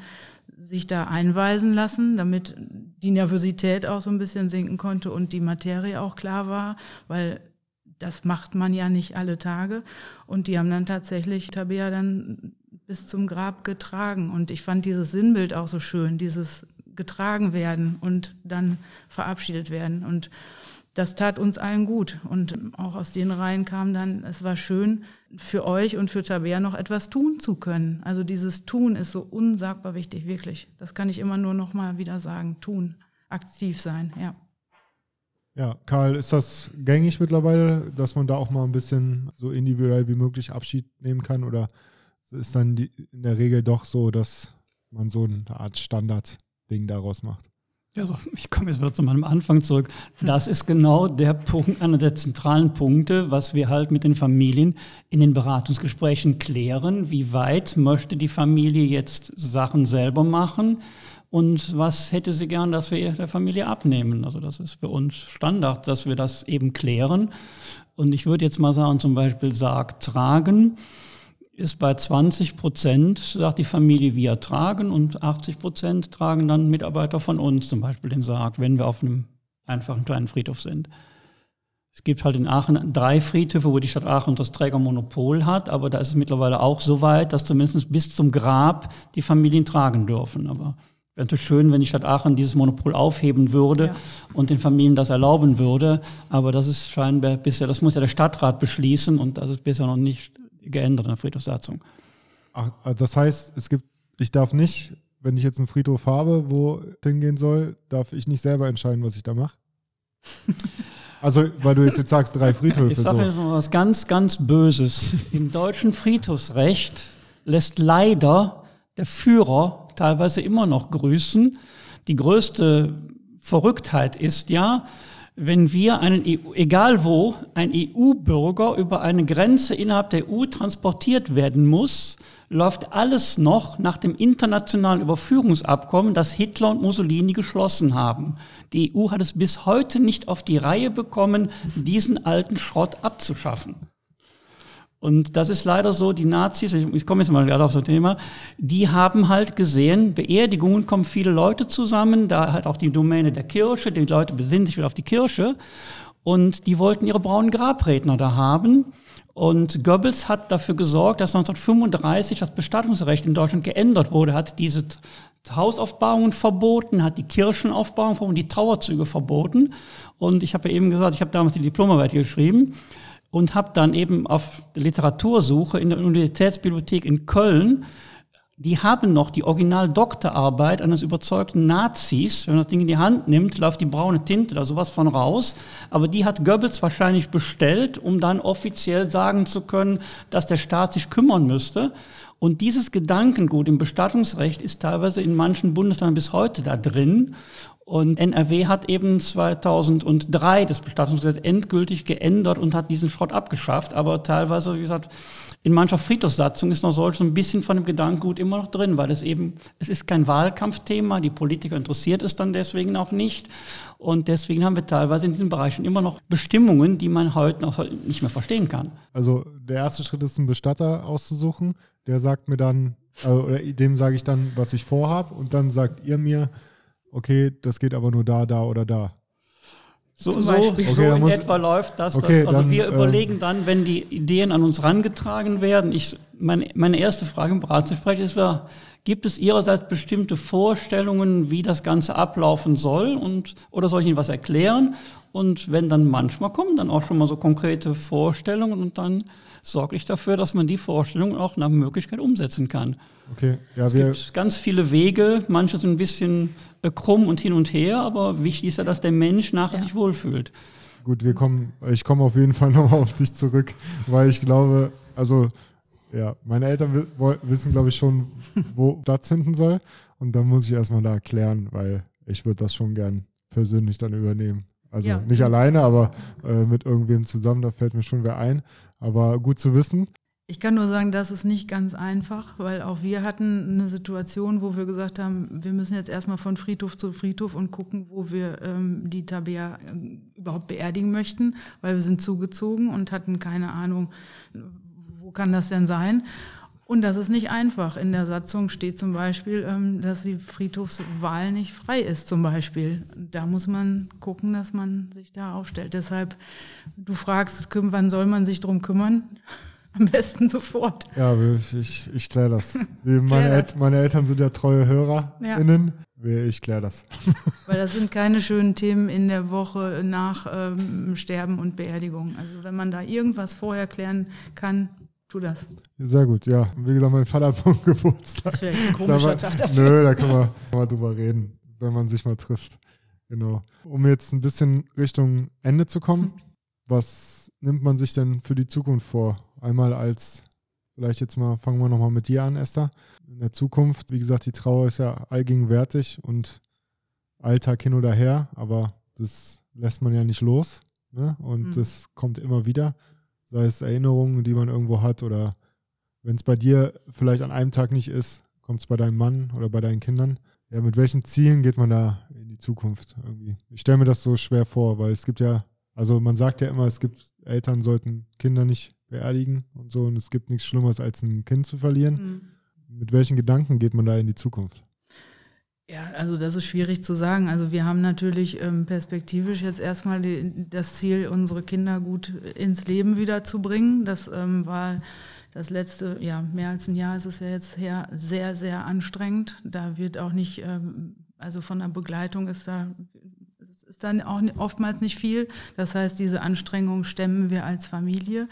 Speaker 3: sich da einweisen lassen, damit die Nervosität auch so ein bisschen sinken konnte und die Materie auch klar war, weil das macht man ja nicht alle Tage. Und die haben dann tatsächlich Tabea dann bis zum Grab getragen. Und ich fand dieses Sinnbild auch so schön, dieses getragen werden und dann verabschiedet werden. Und das tat uns allen gut. Und auch aus den Reihen kam dann, es war schön, für euch und für Tabea noch etwas tun zu können. Also dieses Tun ist so unsagbar wichtig, wirklich. Das kann ich immer nur noch mal wieder sagen. Tun, aktiv sein, ja.
Speaker 2: Ja, Karl, ist das gängig mittlerweile, dass man da auch mal ein bisschen so individuell wie möglich Abschied nehmen kann? Oder ist dann die, in der Regel doch so, dass man so eine Art Standardding daraus macht?
Speaker 1: Also ich komme jetzt wieder zu meinem Anfang zurück. Das ist genau der Punkt, einer der zentralen Punkte, was wir halt mit den Familien in den Beratungsgesprächen klären. Wie weit möchte die Familie jetzt Sachen selber machen? Und was hätte sie gern, dass wir der Familie abnehmen? Also das ist für uns Standard, dass wir das eben klären. Und ich würde jetzt mal sagen, zum Beispiel Sarg tragen ist bei 20 Prozent, sagt die Familie, wir tragen und 80 Prozent tragen dann Mitarbeiter von uns zum Beispiel den Sarg, wenn wir auf einem einfachen kleinen Friedhof sind. Es gibt halt in Aachen drei Friedhöfe, wo die Stadt Aachen das Trägermonopol hat, aber da ist es mittlerweile auch so weit, dass zumindest bis zum Grab die Familien tragen dürfen. Aber wäre natürlich schön, wenn die Stadt Aachen dieses Monopol aufheben würde ja. und den Familien das erlauben würde. Aber das ist scheinbar bisher, das muss ja der Stadtrat beschließen und das ist bisher noch nicht geändert in der Friedhofssatzung.
Speaker 2: Ach, also das heißt, es gibt, ich darf nicht, wenn ich jetzt einen Friedhof habe, wo hingehen soll, darf ich nicht selber entscheiden, was ich da mache? Also, weil du jetzt, jetzt sagst, drei Friedhöfe. Ich
Speaker 1: sage so. jetzt mal was ganz, ganz Böses. Im deutschen Friedhofsrecht lässt leider der Führer teilweise immer noch grüßen. Die größte Verrücktheit ist ja, wenn wir einen, EU, egal wo, ein EU-Bürger über eine Grenze innerhalb der EU transportiert werden muss, läuft alles noch nach dem internationalen Überführungsabkommen, das Hitler und Mussolini geschlossen haben. Die EU hat es bis heute nicht auf die Reihe bekommen, diesen alten Schrott abzuschaffen. Und das ist leider so, die Nazis, ich komme jetzt mal gerade auf das Thema, die haben halt gesehen, Beerdigungen kommen viele Leute zusammen, da hat auch die Domäne der Kirche, die Leute besinnen sich wieder auf die Kirche und die wollten ihre braunen Grabredner da haben. Und Goebbels hat dafür gesorgt, dass 1935 das Bestattungsrecht in Deutschland geändert wurde, hat diese Hausaufbauungen verboten, hat die Kirchenaufbauungen verboten, die Trauerzüge verboten. Und ich habe ja eben gesagt, ich habe damals die Diplomarbeit geschrieben und habe dann eben auf Literatursuche in der Universitätsbibliothek in Köln die haben noch die Original-Doktorarbeit eines überzeugten Nazis. Wenn man das Ding in die Hand nimmt, läuft die braune Tinte oder sowas von raus. Aber die hat Goebbels wahrscheinlich bestellt, um dann offiziell sagen zu können, dass der Staat sich kümmern müsste. Und dieses Gedankengut im Bestattungsrecht ist teilweise in manchen Bundesländern bis heute da drin. Und NRW hat eben 2003 das Bestattungsgesetz endgültig geändert und hat diesen Schrott abgeschafft. Aber teilweise, wie gesagt, in mancher Friedhofssatzung ist noch solch ein bisschen von dem Gedankengut immer noch drin, weil es eben, es ist kein Wahlkampfthema, die Politiker interessiert es dann deswegen auch nicht. Und deswegen haben wir teilweise in diesen Bereichen immer noch Bestimmungen, die man heute noch nicht mehr verstehen kann.
Speaker 2: Also der erste Schritt ist, einen Bestatter auszusuchen. Der sagt mir dann, äh, oder dem sage ich dann, was ich vorhabe. Und dann sagt ihr mir, okay, das geht aber nur da, da oder da.
Speaker 1: So, so, okay, so in etwa läuft das. Okay, das also dann, wir ähm, überlegen dann, wenn die Ideen an uns rangetragen werden. Ich, meine, meine erste Frage im Beratsgespräch ist, gibt es Ihrerseits bestimmte Vorstellungen, wie das Ganze ablaufen soll? Und, oder soll ich Ihnen was erklären? Und wenn dann manchmal kommen dann auch schon mal so konkrete Vorstellungen und dann sorge ich dafür, dass man die Vorstellungen auch nach Möglichkeit umsetzen kann.
Speaker 2: Okay,
Speaker 1: ja, es gibt ganz viele Wege, manche sind ein bisschen äh, krumm und hin und her, aber wichtig ist ja, dass der Mensch nachher ja. sich wohlfühlt.
Speaker 2: Gut, wir kommen, ich komme auf jeden Fall nochmal auf dich zurück, weil ich glaube, also ja, meine Eltern wissen, glaube ich, schon, wo das finden soll. Und dann muss ich erstmal da erklären, weil ich würde das schon gern persönlich dann übernehmen. Also ja. nicht alleine, aber äh, mit irgendwem zusammen, da fällt mir schon wer ein. Aber gut zu wissen.
Speaker 3: Ich kann nur sagen, das ist nicht ganz einfach, weil auch wir hatten eine Situation, wo wir gesagt haben, wir müssen jetzt erstmal von Friedhof zu Friedhof und gucken, wo wir ähm, die Tabea äh, überhaupt beerdigen möchten, weil wir sind zugezogen und hatten keine Ahnung, wo kann das denn sein. Und das ist nicht einfach. In der Satzung steht zum Beispiel, ähm, dass die Friedhofswahl nicht frei ist, zum Beispiel. Da muss man gucken, dass man sich da aufstellt. Deshalb, du fragst, wann soll man sich drum kümmern? Am besten sofort.
Speaker 2: Ja, ich, ich kläre das. meine, El meine, Eltern sind ja treue HörerInnen. Ja. Ich kläre das.
Speaker 3: Weil das sind keine schönen Themen in der Woche nach ähm, Sterben und Beerdigung. Also wenn man da irgendwas vorher klären kann, tu das.
Speaker 2: Sehr gut, ja. Wie gesagt, mein Vater hat einen Geburtstag. Das wäre ein komischer Tag dafür. Nö, da kann man mal drüber reden, wenn man sich mal trifft. Genau. Um jetzt ein bisschen Richtung Ende zu kommen, was nimmt man sich denn für die Zukunft vor? Einmal als, vielleicht jetzt mal, fangen wir nochmal mit dir an, Esther. In der Zukunft, wie gesagt, die Trauer ist ja allgegenwärtig und Alltag hin oder her, aber das lässt man ja nicht los. Ne? Und mhm. das kommt immer wieder sei es Erinnerungen, die man irgendwo hat oder wenn es bei dir vielleicht an einem Tag nicht ist, kommt es bei deinem Mann oder bei deinen Kindern. Ja, mit welchen Zielen geht man da in die Zukunft irgendwie? Ich stelle mir das so schwer vor, weil es gibt ja, also man sagt ja immer, es gibt Eltern sollten Kinder nicht beerdigen und so und es gibt nichts Schlimmeres als ein Kind zu verlieren. Mhm. Mit welchen Gedanken geht man da in die Zukunft?
Speaker 3: Ja, also das ist schwierig zu sagen. Also wir haben natürlich ähm, perspektivisch jetzt erstmal die, das Ziel, unsere Kinder gut ins Leben wiederzubringen. Das ähm, war das letzte, ja, mehr als ein Jahr ist es ja jetzt her, sehr, sehr anstrengend. Da wird auch nicht, ähm, also von der Begleitung ist da, ist dann auch oftmals nicht viel. Das heißt, diese Anstrengung stemmen wir als Familie.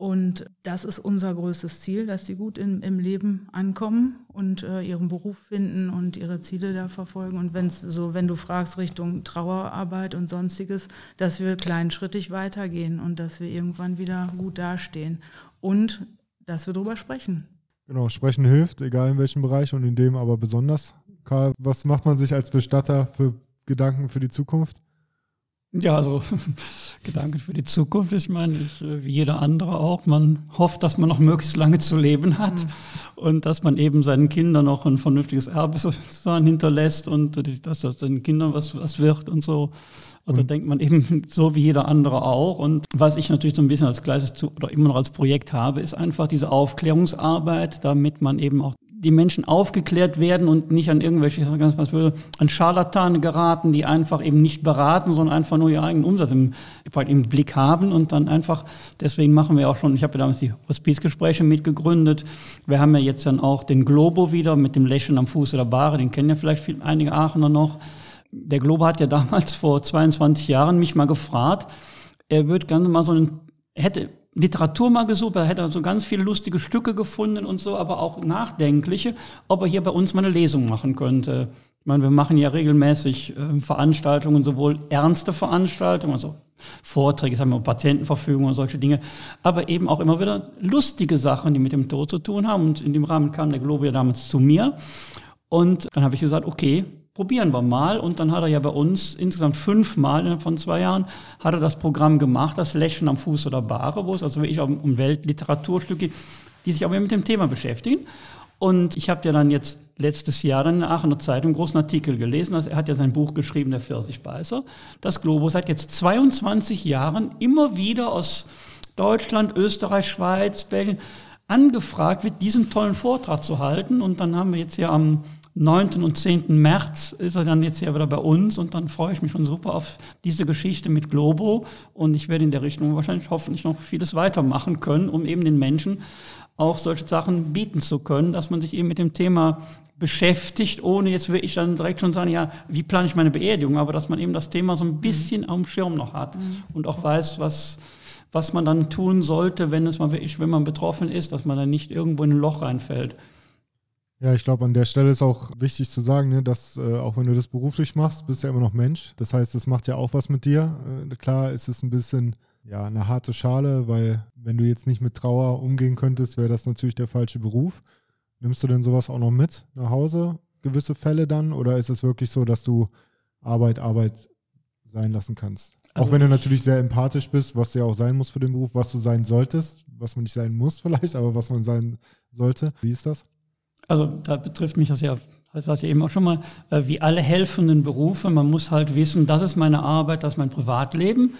Speaker 3: Und das ist unser größtes Ziel, dass sie gut in, im Leben ankommen und äh, ihren Beruf finden und ihre Ziele da verfolgen. Und wenn so, wenn du fragst Richtung Trauerarbeit und sonstiges, dass wir kleinschrittig weitergehen und dass wir irgendwann wieder gut dastehen und dass wir darüber sprechen.
Speaker 2: Genau, sprechen hilft, egal in welchem Bereich und in dem aber besonders. Karl, was macht man sich als Bestatter für Gedanken für die Zukunft?
Speaker 1: Ja, also Gedanken für die Zukunft. Ich meine, ich, äh, wie jeder andere auch, man hofft, dass man noch möglichst lange zu leben hat mhm. und dass man eben seinen Kindern noch ein vernünftiges Erbe sozusagen hinterlässt und dass das den Kindern was, was wird und so. Also denkt man eben so wie jeder andere auch. Und was ich natürlich so ein bisschen als kleines oder immer noch als Projekt habe, ist einfach diese Aufklärungsarbeit, damit man eben auch die Menschen aufgeklärt werden und nicht an irgendwelche, ganz was würde, an Scharlatane geraten, die einfach eben nicht beraten, sondern einfach nur ihren eigenen Umsatz im, im Blick haben und dann einfach, deswegen machen wir auch schon, ich habe ja damals die Hospizgespräche mitgegründet. Wir haben ja jetzt dann auch den Globo wieder mit dem Lächeln am Fuße der Bahre, den kennen ja vielleicht viel, einige Aachener noch. Der Globo hat ja damals vor 22 Jahren mich mal gefragt, er würde gerne mal so einen, hätte Literatur mal gesucht, er hätte so ganz viele lustige Stücke gefunden und so, aber auch nachdenkliche, ob er hier bei uns mal eine Lesung machen könnte. Ich meine, wir machen ja regelmäßig äh, Veranstaltungen, sowohl ernste Veranstaltungen, also Vorträge, sagen wir Patientenverfügung und solche Dinge, aber eben auch immer wieder lustige Sachen, die mit dem Tod zu tun haben. Und in dem Rahmen kam der Globe ja damals zu mir. Und dann habe ich gesagt, okay, probieren wir mal. Und dann hat er ja bei uns insgesamt fünfmal von zwei Jahren hat er das Programm gemacht, das Lächeln am Fuß oder Bahre, wo es also wirklich um Weltliteraturstücke, die sich aber mit dem Thema beschäftigen. Und ich habe ja dann jetzt letztes Jahr dann in der Aachener Zeitung einen großen Artikel gelesen. Er hat ja sein Buch geschrieben, Der Pfirsichbeißer. Das Globus seit jetzt 22 Jahren immer wieder aus Deutschland, Österreich, Schweiz, Belgien angefragt wird, diesen tollen Vortrag zu halten. Und dann haben wir jetzt ja am 9. und 10. März ist er dann jetzt hier wieder bei uns und dann freue ich mich schon super auf diese Geschichte mit Globo und ich werde in der Richtung wahrscheinlich hoffentlich noch vieles weitermachen können, um eben den Menschen auch solche Sachen bieten zu können, dass man sich eben mit dem Thema beschäftigt, ohne jetzt wirklich dann direkt schon sagen, ja, wie plane ich meine Beerdigung, aber dass man eben das Thema so ein bisschen mhm. am Schirm noch hat mhm. und auch weiß, was, was man dann tun sollte, wenn es mal wirklich, wenn man betroffen ist, dass man dann nicht irgendwo in ein Loch reinfällt.
Speaker 2: Ja, ich glaube, an der Stelle ist auch wichtig zu sagen, ne, dass äh, auch wenn du das beruflich machst, bist du ja immer noch Mensch. Das heißt, es macht ja auch was mit dir. Äh, klar ist es ein bisschen ja, eine harte Schale, weil wenn du jetzt nicht mit Trauer umgehen könntest, wäre das natürlich der falsche Beruf. Nimmst du denn sowas auch noch mit nach Hause, gewisse Fälle dann? Oder ist es wirklich so, dass du Arbeit, Arbeit sein lassen kannst? Also auch wenn du natürlich sehr empathisch bist, was du ja auch sein muss für den Beruf, was du sein solltest, was man nicht sein muss vielleicht, aber was man sein sollte. Wie ist das?
Speaker 1: Also da betrifft mich das ja, das sagte ich eben auch schon mal, äh, wie alle helfenden Berufe. Man muss halt wissen, das ist meine Arbeit, das ist mein Privatleben.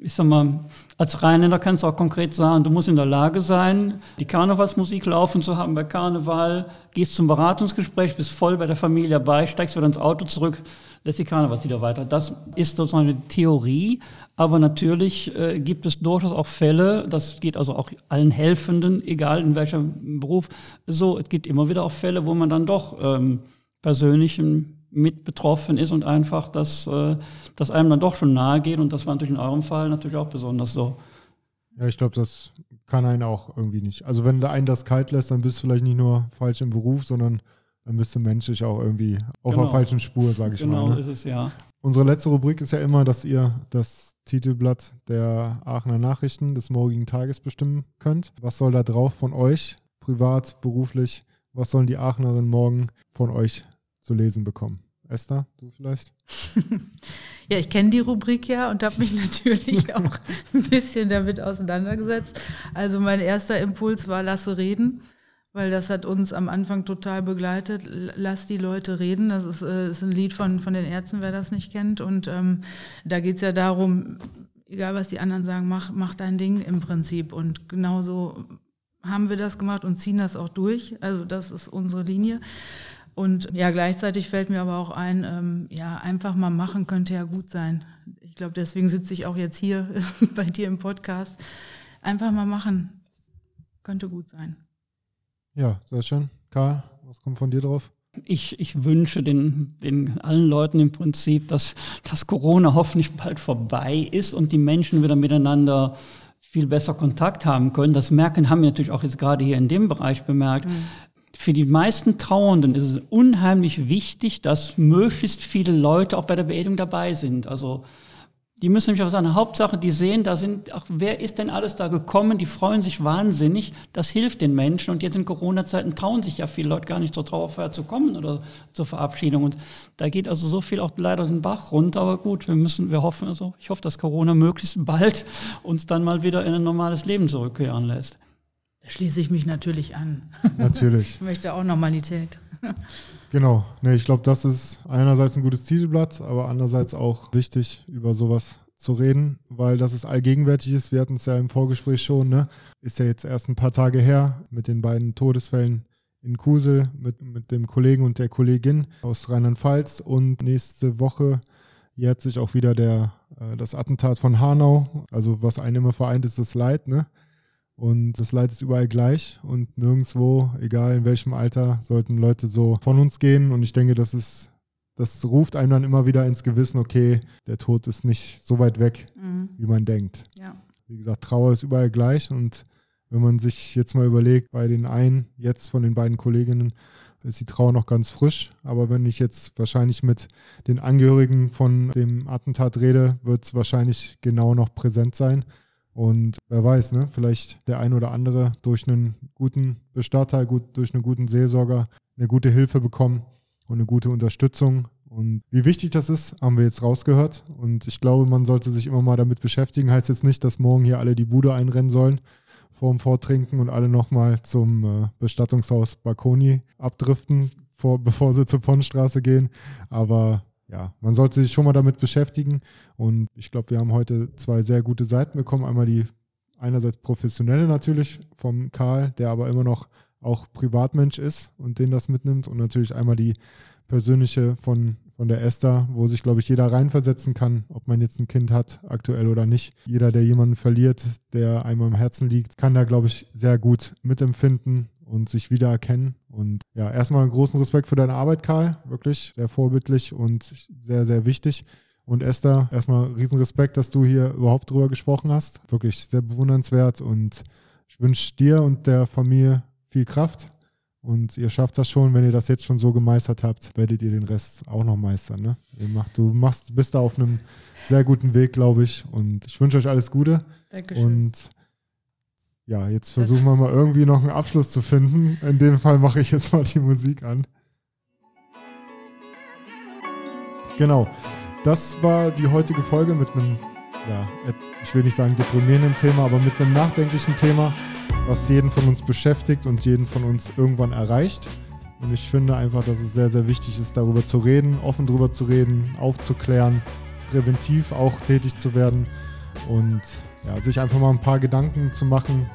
Speaker 1: Ich sag mal, als Rheinländer kannst du auch konkret sagen, du musst in der Lage sein, die Karnevalsmusik laufen zu haben bei Karneval, gehst zum Beratungsgespräch, bist voll bei der Familie dabei, steigst wieder ins Auto zurück, lässt die Karnevalslieder weiter. Das ist sozusagen eine Theorie, aber natürlich äh, gibt es durchaus auch Fälle, das geht also auch allen Helfenden, egal in welchem Beruf, so, es gibt immer wieder auch Fälle, wo man dann doch ähm, persönlich mit betroffen ist und einfach, dass äh, das einem dann doch schon nahe geht und das war natürlich in eurem Fall natürlich auch besonders so.
Speaker 2: Ja, ich glaube, das kann einen auch irgendwie nicht. Also wenn der einen das kalt lässt, dann bist du vielleicht nicht nur falsch im Beruf, sondern dann bist du menschlich auch irgendwie auf genau. der falschen Spur, sage ich
Speaker 1: genau
Speaker 2: mal.
Speaker 1: Genau ist es, ja.
Speaker 2: Unsere letzte Rubrik ist ja immer, dass ihr das Titelblatt der Aachener Nachrichten des morgigen Tages bestimmen könnt. Was soll da drauf von euch, privat, beruflich? Was sollen die Aachenerinnen morgen von euch zu lesen bekommen? Esther, du vielleicht?
Speaker 3: ja, ich kenne die Rubrik ja und habe mich natürlich auch ein bisschen damit auseinandergesetzt. Also mein erster Impuls war, lasse reden weil das hat uns am Anfang total begleitet. Lass die Leute reden. Das ist, äh, ist ein Lied von, von den Ärzten, wer das nicht kennt. Und ähm, da geht es ja darum, egal was die anderen sagen, mach, mach dein Ding im Prinzip. Und genauso haben wir das gemacht und ziehen das auch durch. Also das ist unsere Linie. Und ja, gleichzeitig fällt mir aber auch ein, ähm, ja, einfach mal machen könnte ja gut sein. Ich glaube, deswegen sitze ich auch jetzt hier bei dir im Podcast. Einfach mal machen könnte gut sein.
Speaker 2: Ja, sehr schön. Karl, was kommt von dir drauf?
Speaker 1: Ich, ich wünsche den, den allen Leuten im Prinzip, dass, dass Corona hoffentlich bald vorbei ist und die Menschen wieder miteinander viel besser Kontakt haben können. Das merken, haben wir natürlich auch jetzt gerade hier in dem Bereich bemerkt. Mhm. Für die meisten Trauernden ist es unheimlich wichtig, dass möglichst viele Leute auch bei der Beerdigung dabei sind. Also die müssen nämlich auch sagen, Hauptsache, die sehen, da sind, ach, wer ist denn alles da gekommen? Die freuen sich wahnsinnig. Das hilft den Menschen. Und jetzt in Corona-Zeiten trauen sich ja viele Leute gar nicht zur Trauerfeier zu kommen oder zur Verabschiedung. Und da geht also so viel auch leider den Bach runter. Aber gut, wir müssen, wir hoffen, also ich hoffe, dass Corona möglichst bald uns dann mal wieder in ein normales Leben zurückkehren lässt.
Speaker 3: Da schließe ich mich natürlich an.
Speaker 2: Natürlich.
Speaker 3: ich möchte auch Normalität.
Speaker 2: Genau. Nee, ich glaube, das ist einerseits ein gutes Titelblatt, aber andererseits auch wichtig, über sowas zu reden, weil das es allgegenwärtig ist. Wir hatten es ja im Vorgespräch schon, ne? Ist ja jetzt erst ein paar Tage her mit den beiden Todesfällen in Kusel mit, mit dem Kollegen und der Kollegin aus Rheinland-Pfalz. Und nächste Woche jährt sich auch wieder der, äh, das Attentat von Hanau. Also was einen immer vereint, ist das Leid, ne? Und das Leid ist überall gleich und nirgendwo, egal in welchem Alter, sollten Leute so von uns gehen. Und ich denke, das ist das ruft einem dann immer wieder ins Gewissen, okay, der Tod ist nicht so weit weg, mhm. wie man denkt. Ja. Wie gesagt, Trauer ist überall gleich und wenn man sich jetzt mal überlegt, bei den einen, jetzt von den beiden Kolleginnen, ist die Trauer noch ganz frisch. Aber wenn ich jetzt wahrscheinlich mit den Angehörigen von dem Attentat rede, wird es wahrscheinlich genau noch präsent sein. Und wer weiß, ne, vielleicht der ein oder andere durch einen guten Bestatter, gut, durch einen guten Seelsorger eine gute Hilfe bekommen und eine gute Unterstützung. Und wie wichtig das ist, haben wir jetzt rausgehört. Und ich glaube, man sollte sich immer mal damit beschäftigen. Heißt jetzt nicht, dass morgen hier alle die Bude einrennen sollen vorm Vortrinken und alle nochmal zum äh, Bestattungshaus Barconi abdriften, vor, bevor sie zur Ponnstraße gehen. Aber ja, man sollte sich schon mal damit beschäftigen. Und ich glaube, wir haben heute zwei sehr gute Seiten bekommen. Einmal die einerseits professionelle natürlich vom Karl, der aber immer noch auch Privatmensch ist und den das mitnimmt. Und natürlich einmal die persönliche von, von der Esther, wo sich, glaube ich, jeder reinversetzen kann, ob man jetzt ein Kind hat, aktuell oder nicht. Jeder, der jemanden verliert, der einem am Herzen liegt, kann da, glaube ich, sehr gut mitempfinden und sich wiedererkennen. Und ja, erstmal einen großen Respekt für deine Arbeit, Karl. Wirklich sehr vorbildlich und sehr, sehr wichtig. Und Esther, erstmal riesen Respekt, dass du hier überhaupt drüber gesprochen hast. Wirklich sehr bewundernswert und ich wünsche dir und der Familie viel Kraft. Und ihr schafft das schon, wenn ihr das jetzt schon so gemeistert habt, werdet ihr den Rest auch noch meistern. Ne? Ihr macht, du machst, bist da auf einem sehr guten Weg, glaube ich. Und ich wünsche euch alles Gute. Dankeschön. Und ja, jetzt versuchen wir mal irgendwie noch einen Abschluss zu finden. In dem Fall mache ich jetzt mal die Musik an. Genau. Das war die heutige Folge mit einem, ja, ich will nicht sagen deprimierenden Thema, aber mit einem nachdenklichen Thema was jeden von uns beschäftigt und jeden von uns irgendwann erreicht. Und ich finde einfach, dass es sehr, sehr wichtig ist, darüber zu reden, offen darüber zu reden, aufzuklären, präventiv auch tätig zu werden und ja, sich einfach mal ein paar Gedanken zu machen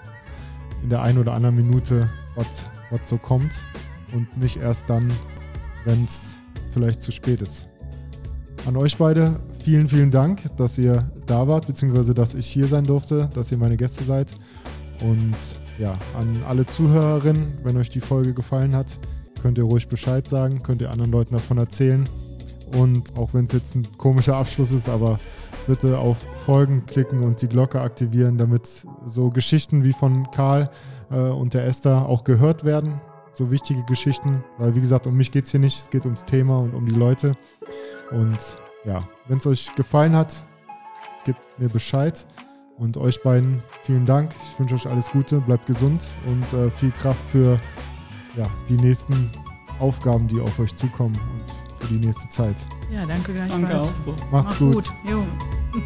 Speaker 2: in der einen oder anderen Minute, was so kommt und nicht erst dann, wenn es vielleicht zu spät ist. An euch beide vielen, vielen Dank, dass ihr da wart, beziehungsweise dass ich hier sein durfte, dass ihr meine Gäste seid. Und ja, an alle Zuhörerinnen, wenn euch die Folge gefallen hat, könnt ihr ruhig Bescheid sagen, könnt ihr anderen Leuten davon erzählen. Und auch wenn es jetzt ein komischer Abschluss ist, aber bitte auf Folgen klicken und die Glocke aktivieren, damit so Geschichten wie von Karl äh, und der Esther auch gehört werden. So wichtige Geschichten, weil wie gesagt, um mich geht es hier nicht, es geht ums Thema und um die Leute. Und ja, wenn es euch gefallen hat, gebt mir Bescheid. Und euch beiden vielen Dank. Ich wünsche euch alles Gute, bleibt gesund und äh, viel Kraft für ja, die nächsten Aufgaben, die auf euch zukommen für die nächste Zeit.
Speaker 3: Ja, danke gleichfalls. Danke auch.
Speaker 2: Macht's Mach gut. gut.